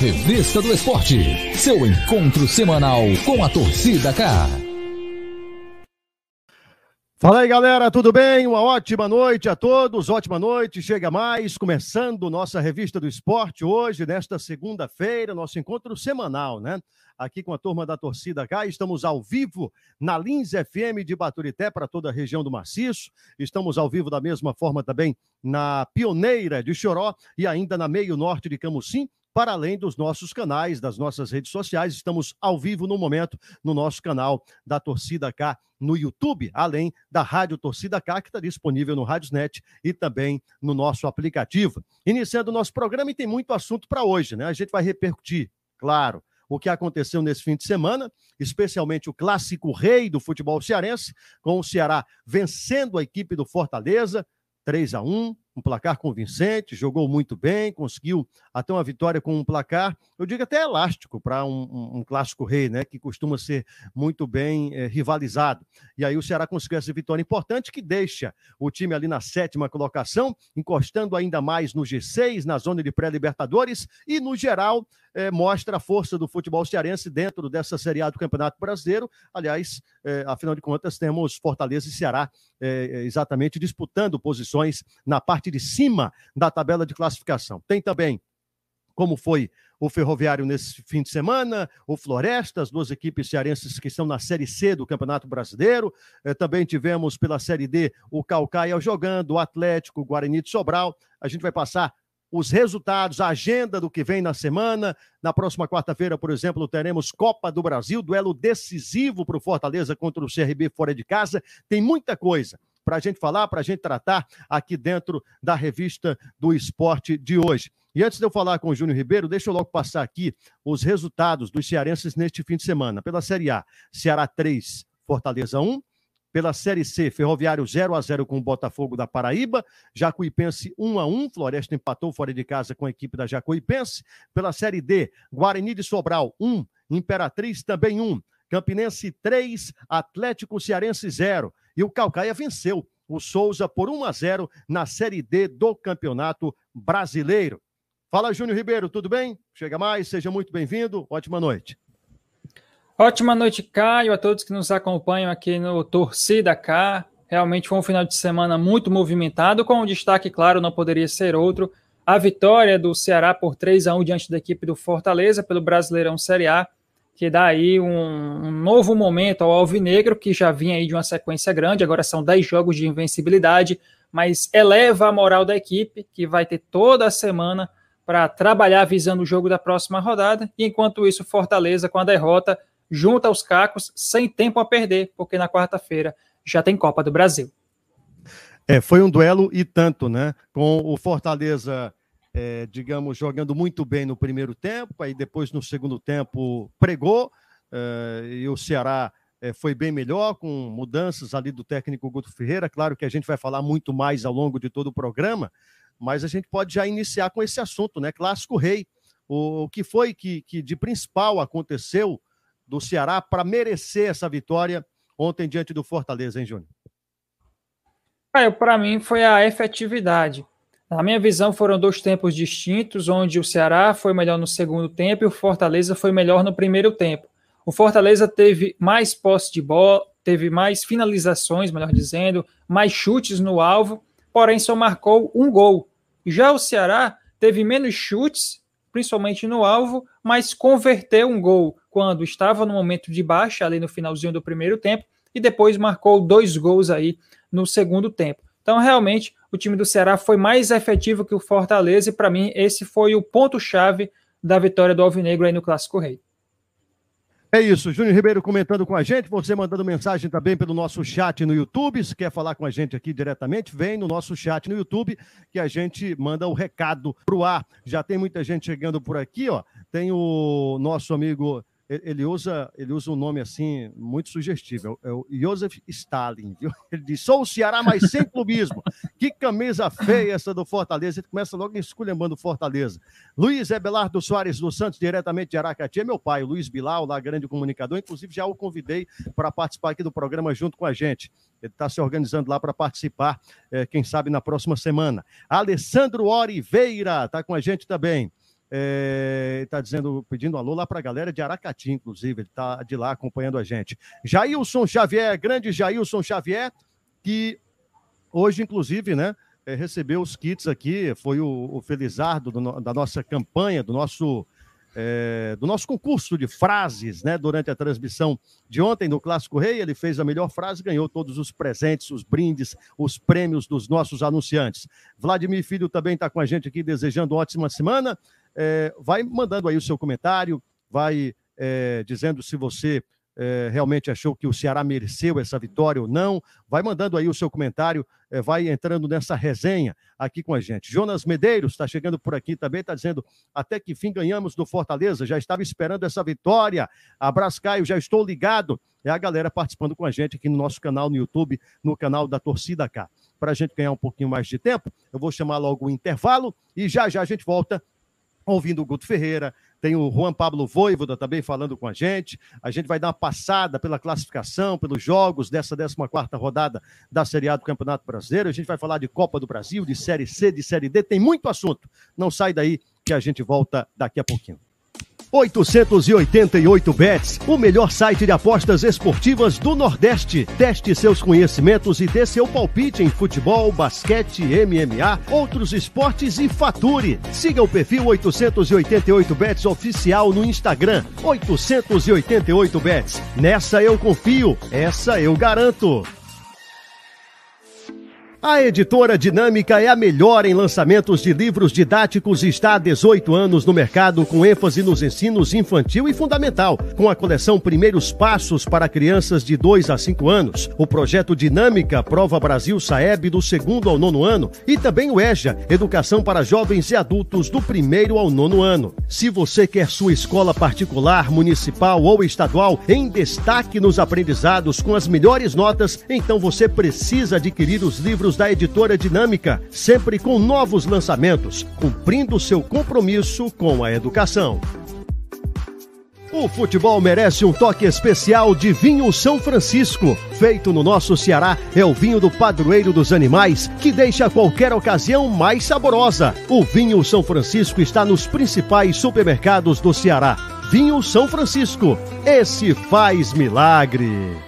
Revista do Esporte, seu encontro semanal com a torcida K. Fala aí, galera, tudo bem? Uma ótima noite a todos, ótima noite. Chega mais, começando nossa revista do esporte hoje, nesta segunda-feira, nosso encontro semanal, né? Aqui com a turma da torcida K, estamos ao vivo na Lins FM de Baturité para toda a região do Maciço. Estamos ao vivo da mesma forma também na Pioneira de Choró e ainda na Meio Norte de Camusim para além dos nossos canais, das nossas redes sociais. Estamos ao vivo no momento no nosso canal da Torcida K no YouTube, além da Rádio Torcida K, que está disponível no Radiosnet e também no nosso aplicativo. Iniciando o nosso programa, e tem muito assunto para hoje, né? A gente vai repercutir, claro, o que aconteceu nesse fim de semana, especialmente o clássico rei do futebol cearense, com o Ceará vencendo a equipe do Fortaleza, 3 a 1 um placar convincente, jogou muito bem, conseguiu até uma vitória com um placar, eu digo até elástico para um, um, clássico rei, né? Que costuma ser muito bem é, rivalizado. E aí o Ceará conseguiu essa vitória importante que deixa o time ali na sétima colocação, encostando ainda mais no G6, na zona de pré-libertadores, e no geral é, mostra a força do futebol cearense dentro dessa Série A do Campeonato Brasileiro. Aliás, é, afinal de contas, temos Fortaleza e Ceará exatamente disputando posições na parte parte de cima da tabela de classificação. Tem também como foi o Ferroviário nesse fim de semana, o Floresta, as duas equipes cearenses que estão na Série C do Campeonato Brasileiro. Eh, também tivemos pela Série D o Calcaia jogando, o Atlético, o Guarani de Sobral. A gente vai passar os resultados, a agenda do que vem na semana. Na próxima quarta-feira, por exemplo, teremos Copa do Brasil, duelo decisivo para o Fortaleza contra o CRB fora de casa. Tem muita coisa para a gente falar, para a gente tratar aqui dentro da revista do esporte de hoje. E antes de eu falar com o Júnior Ribeiro, deixa eu logo passar aqui os resultados dos cearenses neste fim de semana. Pela Série A, Ceará 3, Fortaleza 1. Pela Série C, Ferroviário 0 a 0 com o Botafogo da Paraíba. Jacuipense 1 a 1 Floresta empatou fora de casa com a equipe da Jacuipense. Pela Série D, Guarani de Sobral 1, Imperatriz também 1. Campinense 3, Atlético Cearense 0. E o Calcaia venceu o Souza por 1 a 0 na Série D do Campeonato Brasileiro. Fala, Júnior Ribeiro, tudo bem? Chega mais, seja muito bem-vindo. Ótima noite. Ótima noite, Caio, a todos que nos acompanham aqui no Torcida K. Realmente foi um final de semana muito movimentado, com um destaque, claro, não poderia ser outro. A vitória do Ceará por 3 a 1 diante da equipe do Fortaleza pelo Brasileirão Série A que dá aí um, um, novo momento ao Alvinegro, que já vinha aí de uma sequência grande, agora são 10 jogos de invencibilidade, mas eleva a moral da equipe, que vai ter toda a semana para trabalhar visando o jogo da próxima rodada, e enquanto isso, Fortaleza, com a derrota, junta os cacos, sem tempo a perder, porque na quarta-feira já tem Copa do Brasil. É, foi um duelo e tanto, né? Com o Fortaleza é, digamos, jogando muito bem no primeiro tempo, aí depois no segundo tempo pregou, é, e o Ceará é, foi bem melhor, com mudanças ali do técnico Guto Ferreira. Claro que a gente vai falar muito mais ao longo de todo o programa, mas a gente pode já iniciar com esse assunto, né? Clássico Rei. O, o que foi que, que de principal aconteceu do Ceará para merecer essa vitória ontem diante do Fortaleza, hein, Júnior? Para mim foi a efetividade. Na minha visão, foram dois tempos distintos, onde o Ceará foi melhor no segundo tempo e o Fortaleza foi melhor no primeiro tempo. O Fortaleza teve mais posse de bola, teve mais finalizações, melhor dizendo, mais chutes no alvo, porém só marcou um gol. Já o Ceará teve menos chutes, principalmente no alvo, mas converteu um gol quando estava no momento de baixa, ali no finalzinho do primeiro tempo, e depois marcou dois gols aí no segundo tempo. Então, realmente, o time do Ceará foi mais efetivo que o Fortaleza e, para mim, esse foi o ponto-chave da vitória do Alvinegro aí no Clássico Rei. É isso, Júnior Ribeiro comentando com a gente, você mandando mensagem também pelo nosso chat no YouTube. Se quer falar com a gente aqui diretamente, vem no nosso chat no YouTube que a gente manda o recado pro ar. Já tem muita gente chegando por aqui, ó. Tem o nosso amigo ele usa, ele usa um nome assim muito sugestivo, é o Joseph Stalin, viu? Ele diz: sou o Ceará, mas sem clubismo. que camisa feia essa do Fortaleza. Ele começa logo esculhambando Fortaleza. Luiz Ebelardo Soares dos Santos, diretamente de Aracati, é meu pai, o Luiz Bilal, lá grande comunicador. Inclusive, já o convidei para participar aqui do programa junto com a gente. Ele está se organizando lá para participar, é, quem sabe, na próxima semana. Alessandro Oliveira está com a gente também. Está é, dizendo, pedindo alô lá para a galera de Aracati, inclusive, ele está de lá acompanhando a gente. Jailson Xavier, grande Jailson Xavier, que hoje, inclusive, né, é, recebeu os kits aqui, foi o, o Felizardo do, da nossa campanha, do nosso é, do nosso concurso de frases, né? Durante a transmissão de ontem no Clássico Rei, ele fez a melhor frase, ganhou todos os presentes, os brindes, os prêmios dos nossos anunciantes. Vladimir Filho também está com a gente aqui, desejando ótima semana. É, vai mandando aí o seu comentário, vai é, dizendo se você é, realmente achou que o Ceará mereceu essa vitória ou não. Vai mandando aí o seu comentário, é, vai entrando nessa resenha aqui com a gente. Jonas Medeiros está chegando por aqui também, está dizendo até que fim ganhamos do Fortaleza, já estava esperando essa vitória. Abraço, Caio, já estou ligado. É a galera participando com a gente aqui no nosso canal no YouTube, no canal da Torcida K. Para a gente ganhar um pouquinho mais de tempo, eu vou chamar logo o intervalo e já já a gente volta ouvindo o Guto Ferreira, tem o Juan Pablo Voivoda também falando com a gente. A gente vai dar uma passada pela classificação, pelos jogos dessa 14 rodada da Série A do Campeonato Brasileiro. A gente vai falar de Copa do Brasil, de Série C, de Série D. Tem muito assunto. Não sai daí que a gente volta daqui a pouquinho. 888 Bets, o melhor site de apostas esportivas do Nordeste. Teste seus conhecimentos e dê seu palpite em futebol, basquete, MMA, outros esportes e fature. Siga o perfil 888 Bets oficial no Instagram. 888 Bets. Nessa eu confio, essa eu garanto. A editora Dinâmica é a melhor em lançamentos de livros didáticos e está há 18 anos no mercado com ênfase nos ensinos infantil e fundamental, com a coleção Primeiros Passos para crianças de 2 a 5 anos, o projeto Dinâmica Prova Brasil Saeb do segundo ao nono ano e também o EJA, Educação para Jovens e Adultos do primeiro ao nono ano. Se você quer sua escola particular, municipal ou estadual em destaque nos aprendizados com as melhores notas, então você precisa adquirir os livros da editora Dinâmica, sempre com novos lançamentos, cumprindo seu compromisso com a educação. O futebol merece um toque especial de vinho São Francisco. Feito no nosso Ceará, é o vinho do padroeiro dos animais que deixa qualquer ocasião mais saborosa. O vinho São Francisco está nos principais supermercados do Ceará. Vinho São Francisco, esse faz milagre.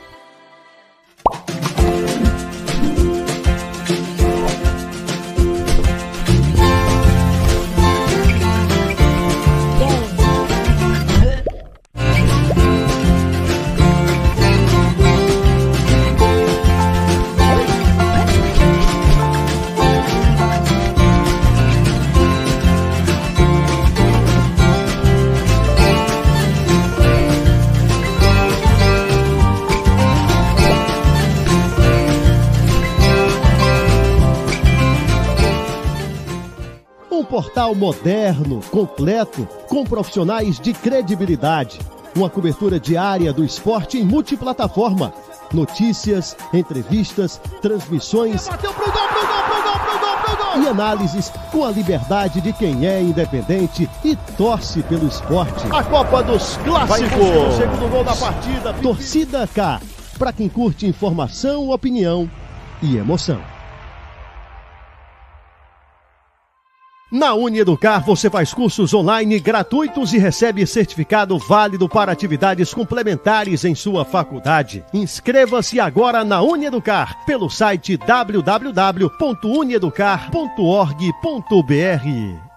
Moderno, completo, com profissionais de credibilidade. Uma cobertura diária do esporte em multiplataforma. Notícias, entrevistas, transmissões. Bateu pro gol, pro gol, pro gol, pro gol, pro gol. E análises com a liberdade de quem é independente e torce pelo esporte. A Copa dos Clássicos. Segundo gol da partida. Torcida K. Para quem curte informação, opinião e emoção. Na Unieducar você faz cursos online gratuitos e recebe certificado válido para atividades complementares em sua faculdade. Inscreva-se agora na Unieducar pelo site www.unieducar.org.br.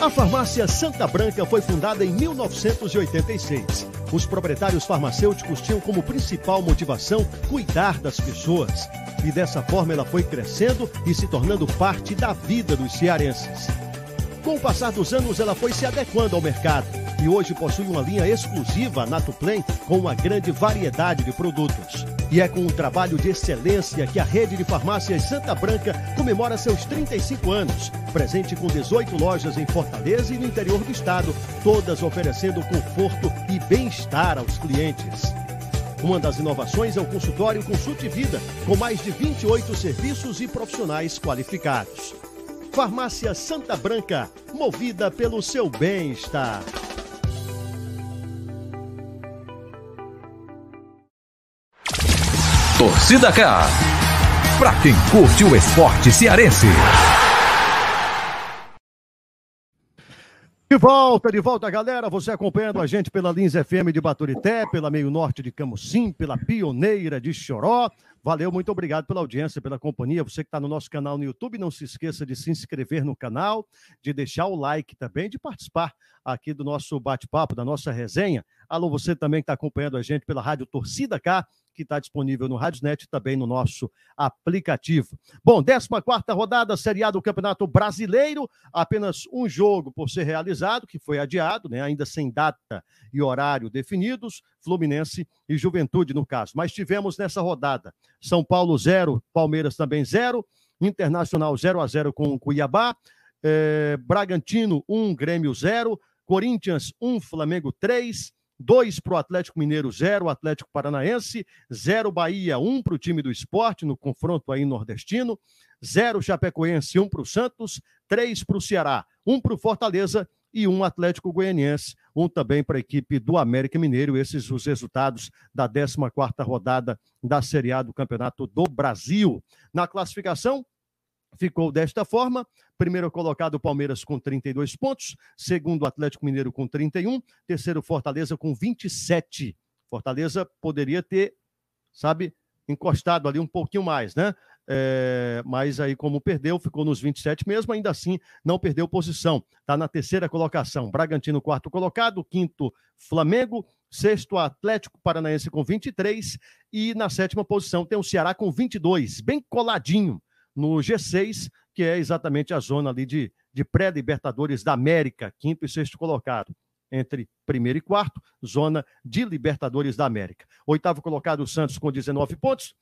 A farmácia Santa Branca foi fundada em 1986. Os proprietários farmacêuticos tinham como principal motivação cuidar das pessoas. E dessa forma ela foi crescendo e se tornando parte da vida dos cearenses. Com o passar dos anos, ela foi se adequando ao mercado e hoje possui uma linha exclusiva Natuplen com uma grande variedade de produtos. E é com um trabalho de excelência que a rede de farmácias Santa Branca comemora seus 35 anos, presente com 18 lojas em Fortaleza e no interior do estado, todas oferecendo conforto e bem-estar aos clientes. Uma das inovações é o consultório Consulte Vida, com mais de 28 serviços e profissionais qualificados. Farmácia Santa Branca, movida pelo seu bem-estar. Torcida K para quem curte o esporte cearense. De volta, de volta, galera. Você acompanhando a gente pela Lins FM de Baturité, pela Meio Norte de Camusim, pela Pioneira de Choró. Valeu, muito obrigado pela audiência, pela companhia. Você que está no nosso canal no YouTube, não se esqueça de se inscrever no canal, de deixar o like também, de participar aqui do nosso bate-papo, da nossa resenha. Alô, você também que está acompanhando a gente pela Rádio Torcida K que está disponível no Radiosnet e também no nosso aplicativo. Bom, 14 rodada, Série A do Campeonato Brasileiro, apenas um jogo por ser realizado, que foi adiado, né, ainda sem data e horário definidos, Fluminense e Juventude no caso. Mas tivemos nessa rodada São Paulo 0, Palmeiras também 0, Internacional 0 a 0 com o Cuiabá, eh, Bragantino 1, Grêmio 0, Corinthians 1, Flamengo 3, 2 para o Atlético Mineiro, 0 Atlético Paranaense, 0 Bahia, 1 um para o time do esporte no confronto aí nordestino, 0 Chapecoense, 1 um para o Santos, 3 para o Ceará, 1 um para o Fortaleza e 1 um Atlético Goianiense, 1 um também para a equipe do América Mineiro. Esses os resultados da 14ª rodada da Série A do Campeonato do Brasil. Na classificação, ficou desta forma: primeiro colocado Palmeiras com 32 pontos, segundo Atlético Mineiro com 31, terceiro Fortaleza com 27. Fortaleza poderia ter, sabe, encostado ali um pouquinho mais, né? É, mas aí, como perdeu, ficou nos 27 mesmo, ainda assim não perdeu posição. Está na terceira colocação. Bragantino, quarto colocado, quinto, Flamengo, sexto, Atlético Paranaense com 23 e na sétima posição tem o Ceará com 22, bem coladinho no G6, que é exatamente a zona ali de, de pré-Libertadores da América, quinto e sexto colocado. Entre primeiro e quarto, zona de Libertadores da América. Oitavo colocado, o Santos com 19 pontos.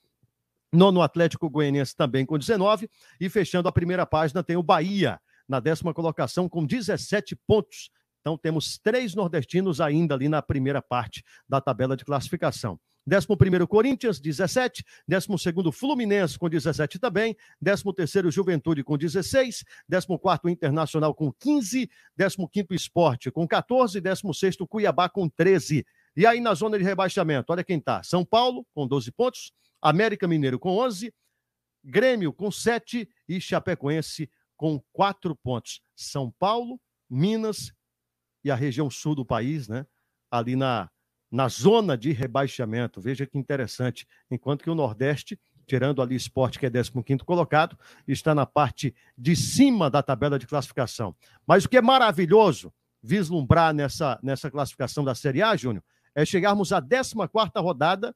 Nono Atlético Goianiense também com 19. E fechando a primeira página, tem o Bahia, na décima colocação, com 17 pontos. Então temos três nordestinos ainda ali na primeira parte da tabela de classificação. 11 Corinthians, 17. 12 Fluminense, com 17 também. 13 Juventude, com 16. 14 Internacional, com 15. 15 Esporte, com 14. 16 Cuiabá, com 13. E aí na zona de rebaixamento, olha quem tá. São Paulo, com 12 pontos. América Mineiro, com 11. Grêmio, com 7. E Chapecoense, com 4 pontos. São Paulo, Minas e a região sul do país, né? Ali na na zona de rebaixamento. Veja que interessante. Enquanto que o Nordeste, tirando ali esporte, que é 15 colocado, está na parte de cima da tabela de classificação. Mas o que é maravilhoso vislumbrar nessa, nessa classificação da Série A, Júnior, é chegarmos à 14 rodada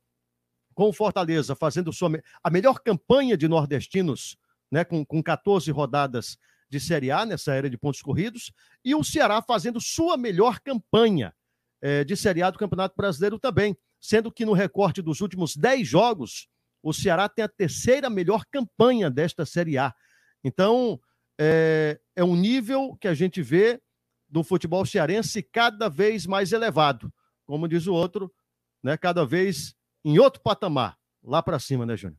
com o Fortaleza fazendo sua, a melhor campanha de nordestinos, né, com, com 14 rodadas de Série A nessa era de pontos corridos, e o Ceará fazendo sua melhor campanha é, de Série A do Campeonato Brasileiro também, sendo que no recorte dos últimos 10 jogos, o Ceará tem a terceira melhor campanha desta Série A. Então, é, é um nível que a gente vê do futebol cearense cada vez mais elevado. Como diz o outro, né, cada vez em outro patamar, lá para cima, né, Júnior?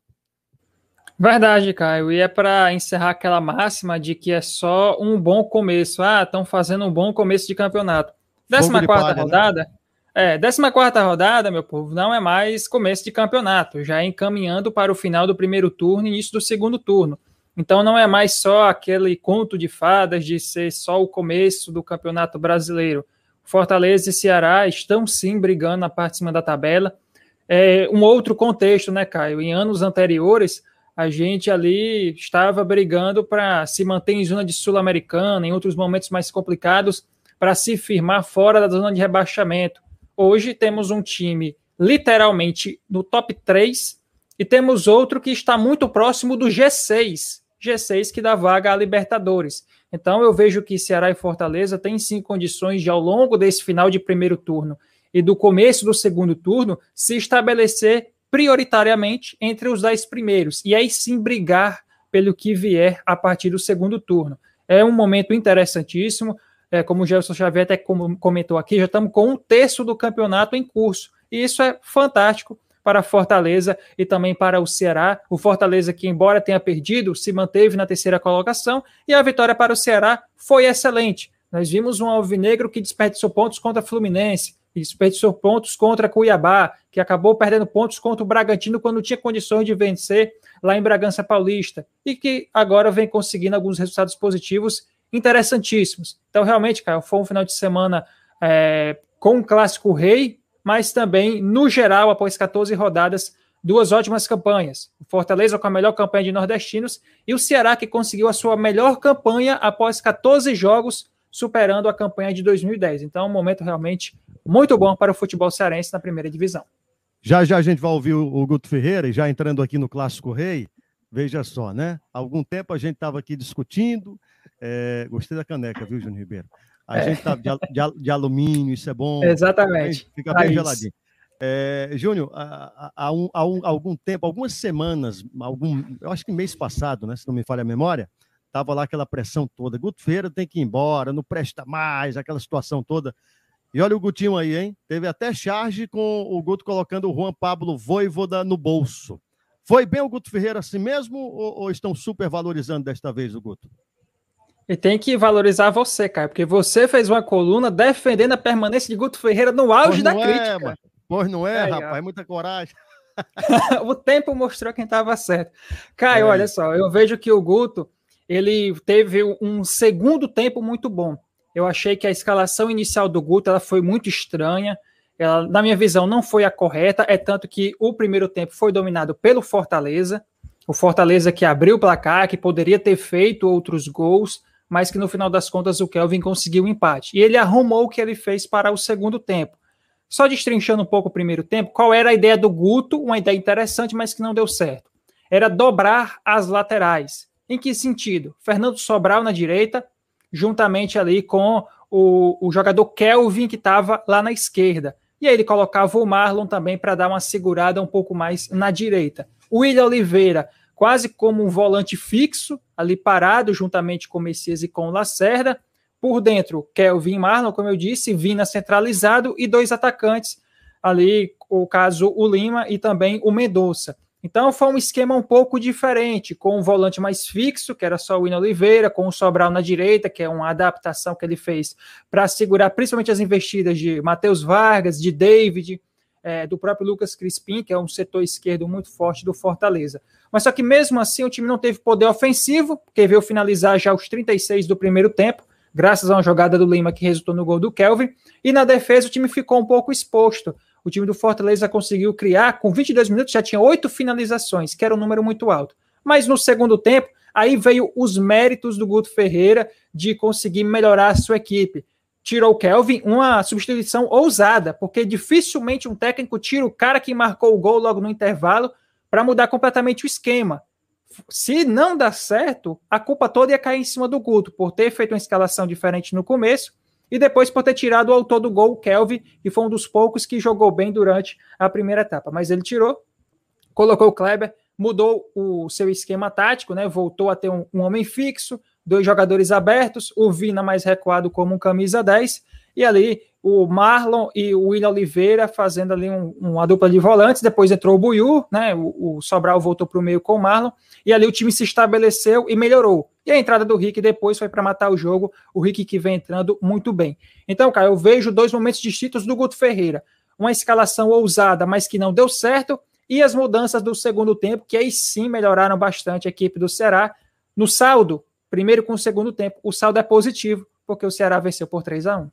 Verdade, Caio. E é para encerrar aquela máxima de que é só um bom começo. Ah, estão fazendo um bom começo de campeonato. Décima quarta né? rodada. Né? É, décima quarta rodada, meu povo, não é mais começo de campeonato, já é encaminhando para o final do primeiro turno e início do segundo turno. Então não é mais só aquele conto de fadas de ser só o começo do campeonato brasileiro. Fortaleza e Ceará estão sim brigando na parte de cima da tabela. É um outro contexto, né, Caio? Em anos anteriores, a gente ali estava brigando para se manter em zona de Sul-Americana, em outros momentos mais complicados para se firmar fora da zona de rebaixamento. Hoje temos um time literalmente no top 3 e temos outro que está muito próximo do G6, G6 que dá vaga à Libertadores. Então eu vejo que Ceará e Fortaleza têm sim condições de ao longo desse final de primeiro turno e do começo do segundo turno se estabelecer prioritariamente entre os dez primeiros e aí sim brigar pelo que vier a partir do segundo turno. É um momento interessantíssimo é, como o Gelson Xavier até comentou aqui, já estamos com um terço do campeonato em curso. E isso é fantástico para Fortaleza e também para o Ceará. O Fortaleza, que embora tenha perdido, se manteve na terceira colocação e a vitória para o Ceará foi excelente. Nós vimos um alvinegro que desperdiçou pontos contra Fluminense, e desperdiçou pontos contra Cuiabá, que acabou perdendo pontos contra o Bragantino quando tinha condições de vencer lá em Bragança Paulista, e que agora vem conseguindo alguns resultados positivos interessantíssimos. Então, realmente, cara, foi um final de semana é, com um clássico rei, mas também, no geral, após 14 rodadas, duas ótimas campanhas. O Fortaleza com a melhor campanha de nordestinos e o Ceará que conseguiu a sua melhor campanha após 14 jogos, superando a campanha de 2010. Então, um momento realmente muito bom para o futebol cearense na primeira divisão. Já já a gente vai ouvir o, Guto Ferreira e já entrando aqui no Clássico Rei, veja só, né? Há algum tempo a gente estava aqui discutindo, é... gostei da caneca, viu, Júnior Ribeiro? A é. gente estava de, de, de, alumínio, isso é bom. Exatamente. Fica bem geladinho. É, Júnior, há, há, um, há, um, algum tempo, algumas semanas, algum, eu acho que mês passado, né, se não me falha a memória, estava lá aquela pressão toda. Guto Feira tem que ir embora, não presta mais, aquela situação toda. E olha o Gutinho aí, hein? Teve até charge com o Guto colocando o Juan Pablo Voivoda no bolso. Foi bem o Guto Ferreira assim mesmo ou, ou estão super valorizando desta vez o Guto? E tem que valorizar você, cara, porque você fez uma coluna defendendo a permanência de Guto Ferreira no auge da é, crítica. Mano. Pois não é, é rapaz, é muita coragem. o tempo mostrou quem estava certo. Caio, é. olha só, eu vejo que o Guto ele teve um segundo tempo muito bom. Eu achei que a escalação inicial do Guto ela foi muito estranha. Ela, na minha visão, não foi a correta. É tanto que o primeiro tempo foi dominado pelo Fortaleza. O Fortaleza que abriu o placar, que poderia ter feito outros gols, mas que no final das contas o Kelvin conseguiu o um empate. E ele arrumou o que ele fez para o segundo tempo. Só destrinchando um pouco o primeiro tempo, qual era a ideia do Guto? Uma ideia interessante, mas que não deu certo. Era dobrar as laterais. Em que sentido? Fernando Sobral na direita, juntamente ali com o, o jogador Kelvin, que estava lá na esquerda. E aí ele colocava o Marlon também para dar uma segurada um pouco mais na direita. William Oliveira, quase como um volante fixo, ali parado, juntamente com o Messias e com o Lacerda. Por dentro, Kelvin Marlon, como eu disse, Vina centralizado e dois atacantes, ali, o caso o Lima e também o Mendonça. Então foi um esquema um pouco diferente, com um volante mais fixo, que era só o William Oliveira, com o Sobral na direita, que é uma adaptação que ele fez para segurar principalmente as investidas de Matheus Vargas, de David, é, do próprio Lucas Crispim, que é um setor esquerdo muito forte do Fortaleza. Mas só que mesmo assim o time não teve poder ofensivo, porque veio finalizar já os 36 do primeiro tempo, graças a uma jogada do Lima que resultou no gol do Kelvin, e na defesa o time ficou um pouco exposto o time do Fortaleza conseguiu criar, com 22 minutos já tinha oito finalizações, que era um número muito alto. Mas no segundo tempo, aí veio os méritos do Guto Ferreira de conseguir melhorar a sua equipe. Tirou o Kelvin, uma substituição ousada, porque dificilmente um técnico tira o cara que marcou o gol logo no intervalo para mudar completamente o esquema. Se não dá certo, a culpa toda ia cair em cima do Guto, por ter feito uma escalação diferente no começo e depois por ter tirado o autor do gol, o Kelvin, que foi um dos poucos que jogou bem durante a primeira etapa. Mas ele tirou, colocou o Kleber, mudou o seu esquema tático, né? Voltou a ter um, um homem fixo, dois jogadores abertos, o Vina mais recuado como um camisa 10, e ali o Marlon e o William Oliveira fazendo ali um, uma dupla de volantes, depois entrou o Buiu, né? O, o Sobral voltou para o meio com o Marlon, e ali o time se estabeleceu e melhorou. E a entrada do Rick depois foi para matar o jogo, o Rick que vem entrando muito bem. Então, cara, eu vejo dois momentos distintos do Guto Ferreira. Uma escalação ousada, mas que não deu certo, e as mudanças do segundo tempo, que aí sim melhoraram bastante a equipe do Ceará. No saldo, primeiro com o segundo tempo, o saldo é positivo, porque o Ceará venceu por 3 a 1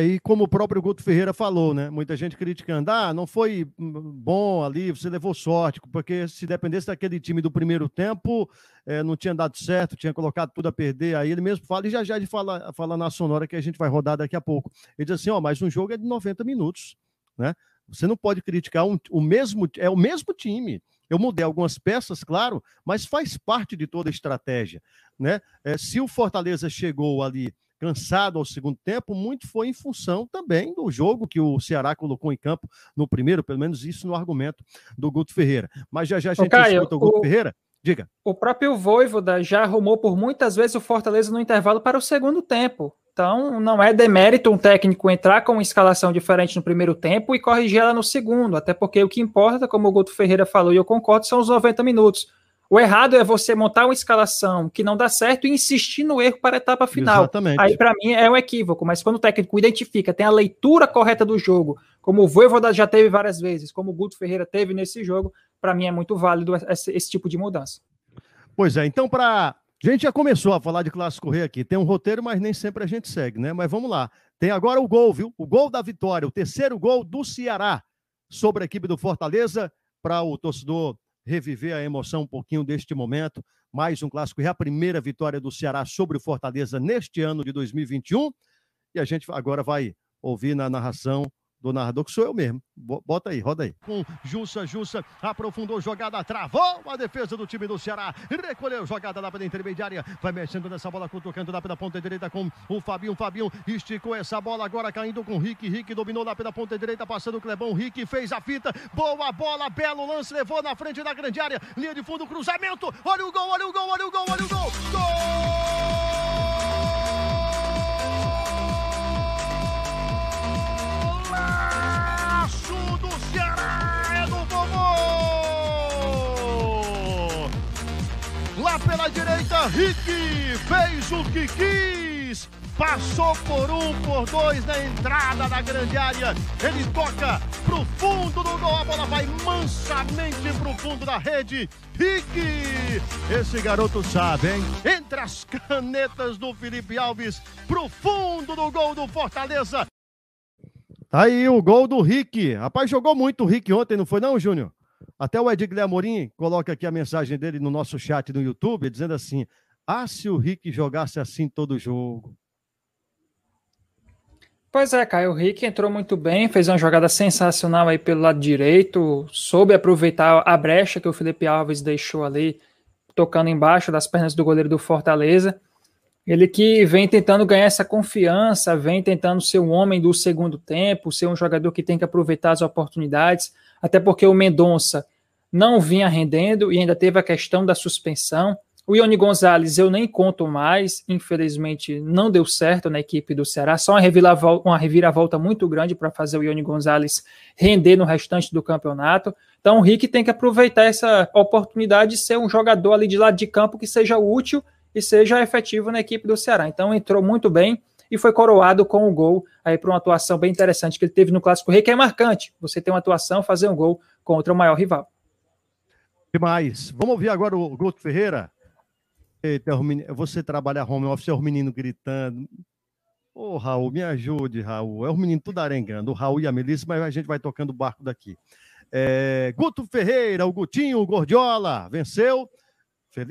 e como o próprio Guto Ferreira falou, né? Muita gente criticando, ah, não foi bom ali, você levou sorte, porque se dependesse daquele time do primeiro tempo, é, não tinha dado certo, tinha colocado tudo a perder. Aí ele mesmo fala, e já já ele fala, fala na sonora que a gente vai rodar daqui a pouco. Ele diz assim: ó, mas um jogo é de 90 minutos, né? Você não pode criticar um, o mesmo, é o mesmo time. Eu mudei algumas peças, claro, mas faz parte de toda a estratégia, né? É, se o Fortaleza chegou ali cansado ao segundo tempo, muito foi em função também do jogo que o Ceará colocou em campo no primeiro, pelo menos isso no argumento do Guto Ferreira. Mas já já a gente Caio, escuta o Guto o, Ferreira. Diga. O próprio Voivoda já arrumou por muitas vezes o Fortaleza no intervalo para o segundo tempo. Então, não é demérito um técnico entrar com uma escalação diferente no primeiro tempo e corrigir ela no segundo, até porque o que importa, como o Guto Ferreira falou e eu concordo, são os 90 minutos. O errado é você montar uma escalação que não dá certo e insistir no erro para a etapa final. Exatamente. Aí, para mim, é um equívoco. Mas quando o técnico identifica, tem a leitura correta do jogo, como o Voivoda já teve várias vezes, como o Guto Ferreira teve nesse jogo, para mim é muito válido esse, esse, tipo de mudança. Pois é, então para a gente já começou a falar de clássico rei aqui. Tem um roteiro, mas nem sempre a gente segue, né? Mas vamos lá. Tem agora o gol, viu? O gol da vitória, o terceiro gol do Ceará sobre a equipe do Fortaleza, para o torcedor reviver a emoção um pouquinho deste momento. Mais um clássico e a primeira vitória do Ceará sobre o Fortaleza neste ano de 2021. E a gente agora vai ouvir na narração do narrador, que sou eu mesmo. Bota aí, roda aí. Com Jussa, Jussa, aprofundou jogada, travou a defesa do time do Ceará, recolheu jogada lá pela intermediária, vai mexendo nessa bola, cutucando lá pela ponta direita com o Fabinho, Fabinho esticou essa bola, agora caindo com o Rick, Rick dominou lá pela ponta direita, passando o Clebão, Rick fez a fita, boa bola, belo lance, levou na frente da grande área, linha de fundo, cruzamento, olha o gol, olha o gol, olha o gol, olha o gol, gol! Lá pela direita, Rick fez o que quis. Passou por um, por dois na entrada da grande área. Ele toca pro fundo do gol. A bola vai mansamente pro fundo da rede. Rick! Esse garoto sabe, hein? Entre as canetas do Felipe Alves, pro fundo do gol do Fortaleza. Tá aí o gol do Rick. Rapaz, jogou muito o Rick ontem, não foi não, Júnior? Até o Edgley Amorim coloca aqui a mensagem dele no nosso chat no YouTube, dizendo assim: Ah, se o Rick jogasse assim todo jogo. Pois é, Caio. Rick entrou muito bem, fez uma jogada sensacional aí pelo lado direito, soube aproveitar a brecha que o Felipe Alves deixou ali, tocando embaixo das pernas do goleiro do Fortaleza. Ele que vem tentando ganhar essa confiança, vem tentando ser um homem do segundo tempo, ser um jogador que tem que aproveitar as oportunidades, até porque o Mendonça não vinha rendendo e ainda teve a questão da suspensão. O Ione Gonzalez eu nem conto mais, infelizmente não deu certo na equipe do Ceará, só uma reviravolta, uma reviravolta muito grande para fazer o Ione Gonzalez render no restante do campeonato. Então o Rick tem que aproveitar essa oportunidade de ser um jogador ali de lado de campo que seja útil e seja efetivo na equipe do Ceará. Então entrou muito bem e foi coroado com o gol aí para uma atuação bem interessante que ele teve no Clássico Rei, que é marcante. Você tem uma atuação, fazer um gol contra o maior rival. Demais. Vamos ouvir agora o Guto Ferreira. Eita, você trabalha home office, é o menino gritando. Ô, oh, Raul, me ajude, Raul. É o menino tudo arengando, o Raul e a Melissa, mas a gente vai tocando o barco daqui. É, Guto Ferreira, o Gutinho, o Gordiola, venceu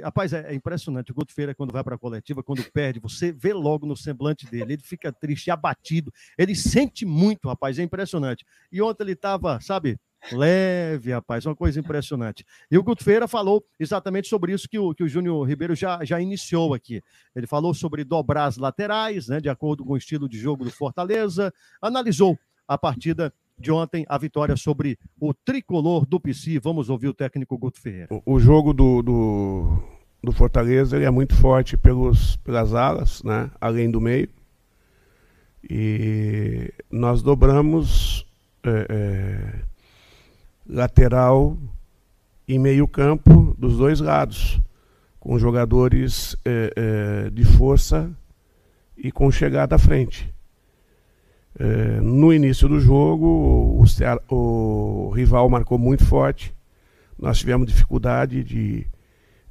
Rapaz, é, é, impressionante. O Guto Feira, quando vai para a coletiva, quando perde, você vê logo no semblante dele. Ele fica triste, abatido. Ele sente muito, rapaz. É impressionante. E ontem ele estava, sabe, leve, rapaz. Uma coisa impressionante. E o Guto Feira falou exatamente sobre isso que o, que o Júnior Ribeiro já, já iniciou aqui. Ele falou sobre dobrar as laterais, né, de acordo com o estilo de jogo do Fortaleza. Analisou a partida de ontem, a vitória sobre o tricolor do PC. Vamos ouvir o técnico Guto Ferreira. O, o jogo do, do, do Fortaleza é muito forte pelos, pelas alas, né? além do meio. E nós dobramos é, é, lateral e meio campo dos dois lados, com jogadores é, é de força e com chegada à frente. É, no início do jogo, o, o, rival marcou muito forte. Nós tivemos dificuldade de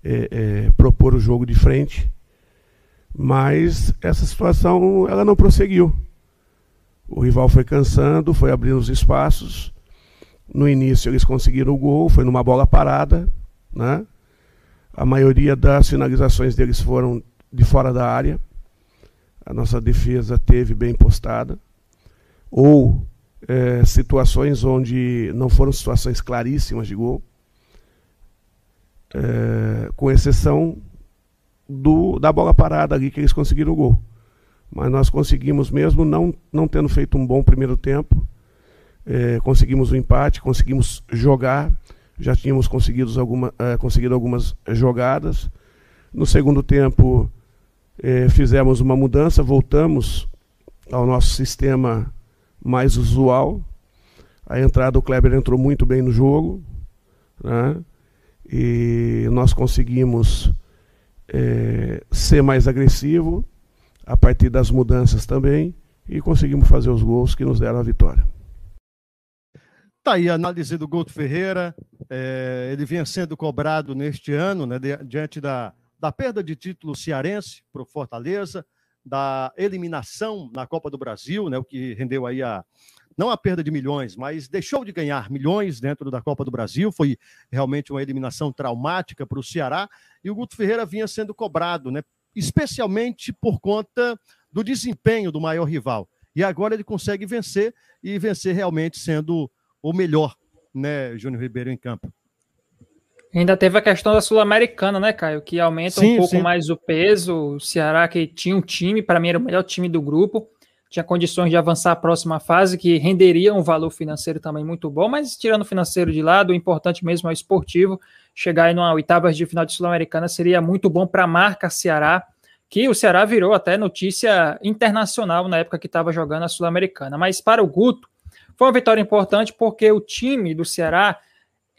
é, é, propor o jogo de frente, mas essa situação ela não prosseguiu. O rival foi cansando, foi abrindo os espaços. No início eles conseguiram o gol, foi numa bola parada, né? A maioria das finalizações deles foram de fora da área. A nossa defesa teve bem postada ou é, situações onde não foram situações claríssimas de gol, é, com exceção do, da bola parada ali que eles conseguiram o gol. Mas nós conseguimos, mesmo não, não tendo feito um bom primeiro tempo, é, conseguimos o um empate, conseguimos jogar, já tínhamos conseguido, alguma, é, conseguido algumas jogadas. No segundo tempo, é, fizemos uma mudança, voltamos ao nosso sistema mais usual. A entrada do Kleber entrou muito bem no jogo. Né? e nós conseguimos é, ser mais agressivo a partir das mudanças também e conseguimos fazer os gols que nos deram a vitória. Tá aí a análise do Guto Ferreira. É, ele vinha sendo cobrado neste ano, né, diante da, da perda de título cearense para o Fortaleza, da eliminação na Copa do Brasil, né, o que rendeu aí a, não a perda de milhões, mas deixou de ganhar milhões dentro da Copa do Brasil. Foi realmente uma eliminação traumática para o Ceará. E o Guto Ferreira vinha sendo cobrado, né? especialmente por conta do desempenho do maior rival. E agora ele consegue vencer e vencer realmente sendo o melhor, né, Júnior Ribeiro em campo. Ainda teve a questão da Sul-Americana, né, Caio? Que aumenta sim, um pouco sim. mais o peso. O Ceará, que tinha um time, para mim era o melhor time do grupo, tinha condições de avançar a próxima fase, que renderia um valor financeiro também muito bom, mas tirando o financeiro de lado, o importante mesmo é o esportivo. Chegar aí numa oitava de final de Sul-Americana seria muito bom para a marca Ceará, que o Ceará virou até notícia internacional na época que estava jogando a Sul-Americana. Mas para o Guto, foi uma vitória importante porque o time do Ceará,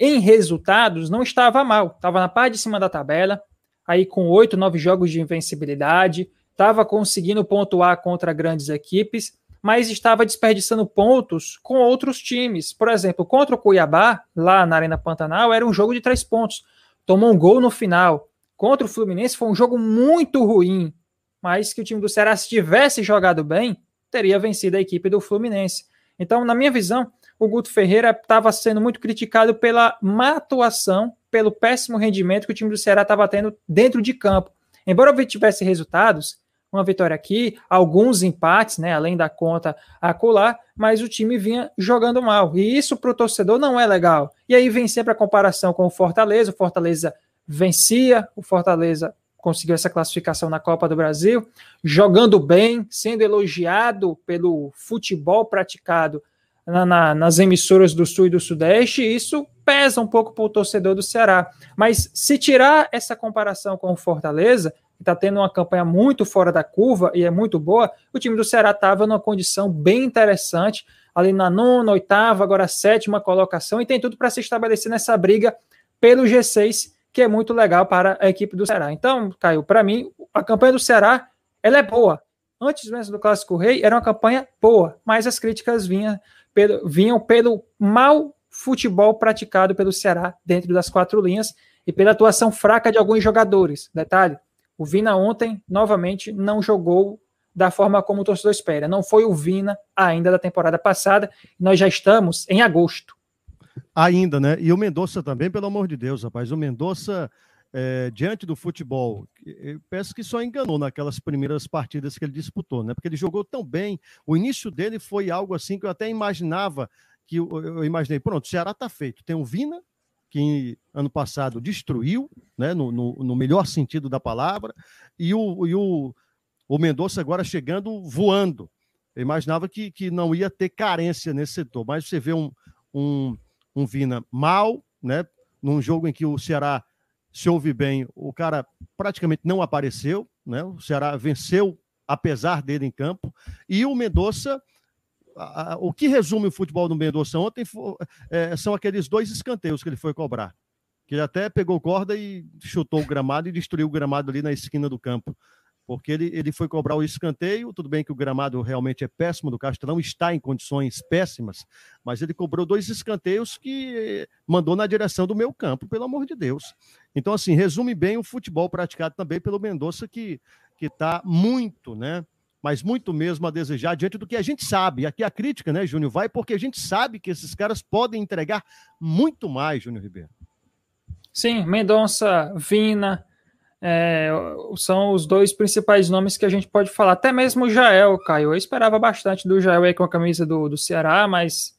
em resultados, não estava mal. Estava na parte de cima da tabela, aí com oito, nove jogos de invencibilidade, estava conseguindo pontuar contra grandes equipes, mas estava desperdiçando pontos com outros times. Por exemplo, contra o Cuiabá, lá na Arena Pantanal, era um jogo de três pontos. Tomou um gol no final contra o Fluminense foi um jogo muito ruim, mas que o time do Ceará, se tivesse jogado bem, teria vencido a equipe do Fluminense. Então, na minha visão, o Guto Ferreira estava sendo muito criticado pela má atuação, pelo péssimo rendimento que o time do Ceará estava tendo dentro de campo. Embora tivesse resultados, uma vitória aqui, alguns empates, né, além da conta acular, mas o time vinha jogando mal. E isso para o torcedor não é legal. E aí vem sempre a comparação com o Fortaleza. O Fortaleza vencia o Fortaleza, conseguiu essa classificação na Copa do Brasil, jogando bem, sendo elogiado pelo futebol praticado na, na, nas emissoras do Sul e do Sudeste, e isso pesa um pouco para o torcedor do Ceará. Mas se tirar essa comparação com o Fortaleza, que está tendo uma campanha muito fora da curva e é muito boa, o time do Ceará estava numa condição bem interessante, ali na nona, oitava, agora sétima colocação, e tem tudo para se estabelecer nessa briga pelo G6 que é muito legal para a equipe do Ceará. Então, Caio, para mim, a campanha do Ceará ela é boa. Antes mesmo do Clássico Rei, era uma campanha boa, mas as críticas vinham pelo, vinham pelo mau futebol praticado pelo Ceará dentro das quatro linhas e pela atuação fraca de alguns jogadores. Detalhe: o Vina ontem, novamente, não jogou da forma como o torcedor espera. Não foi o Vina ainda da temporada passada. Nós já estamos em agosto. Ainda, né? E o Mendonça também, pelo amor de Deus, rapaz. O Mendonça, é, diante do futebol, eu peço que só enganou naquelas primeiras partidas que ele disputou, né? Porque ele jogou tão bem. O início dele foi algo assim que eu até imaginava, que eu, eu imaginei, pronto, o Ceará tá feito. Tem o Vina, que ano passado destruiu, né? No, no, no melhor sentido da palavra, e o, e o, o Mendonça agora chegando voando. Eu imaginava que, que não ia ter carência nesse setor, mas você vê um, um um Vina mal, né? Num jogo em que o Ceará se ouve bem, o cara praticamente não apareceu, né? O Ceará venceu apesar dele em campo. E o Mendonça, o que resume o futebol do Mendonça ontem foi, é, são aqueles dois escanteios que ele foi cobrar. Que ele até pegou corda e chutou o gramado e destruiu o gramado ali na esquina do campo porque ele, ele foi cobrar o escanteio. Tudo bem que o gramado realmente é péssimo do Castelão, está em condições péssimas, mas ele cobrou dois escanteios que mandou na direção do meu campo, pelo amor de Deus. Então, assim, resume bem o futebol praticado também pelo Mendonça, que está muito, né? Mas muito mesmo a desejar diante do que a gente sabe. Aqui a crítica, né, Júnior, vai porque a gente sabe que esses caras podem entregar muito mais, Júnior Ribeiro. Sim, Mendonça, Vina, é, são os dois principais nomes que a gente pode falar. Até mesmo o Jael, Caio. Eu esperava bastante do Jael aí com a camisa do, do Ceará, mas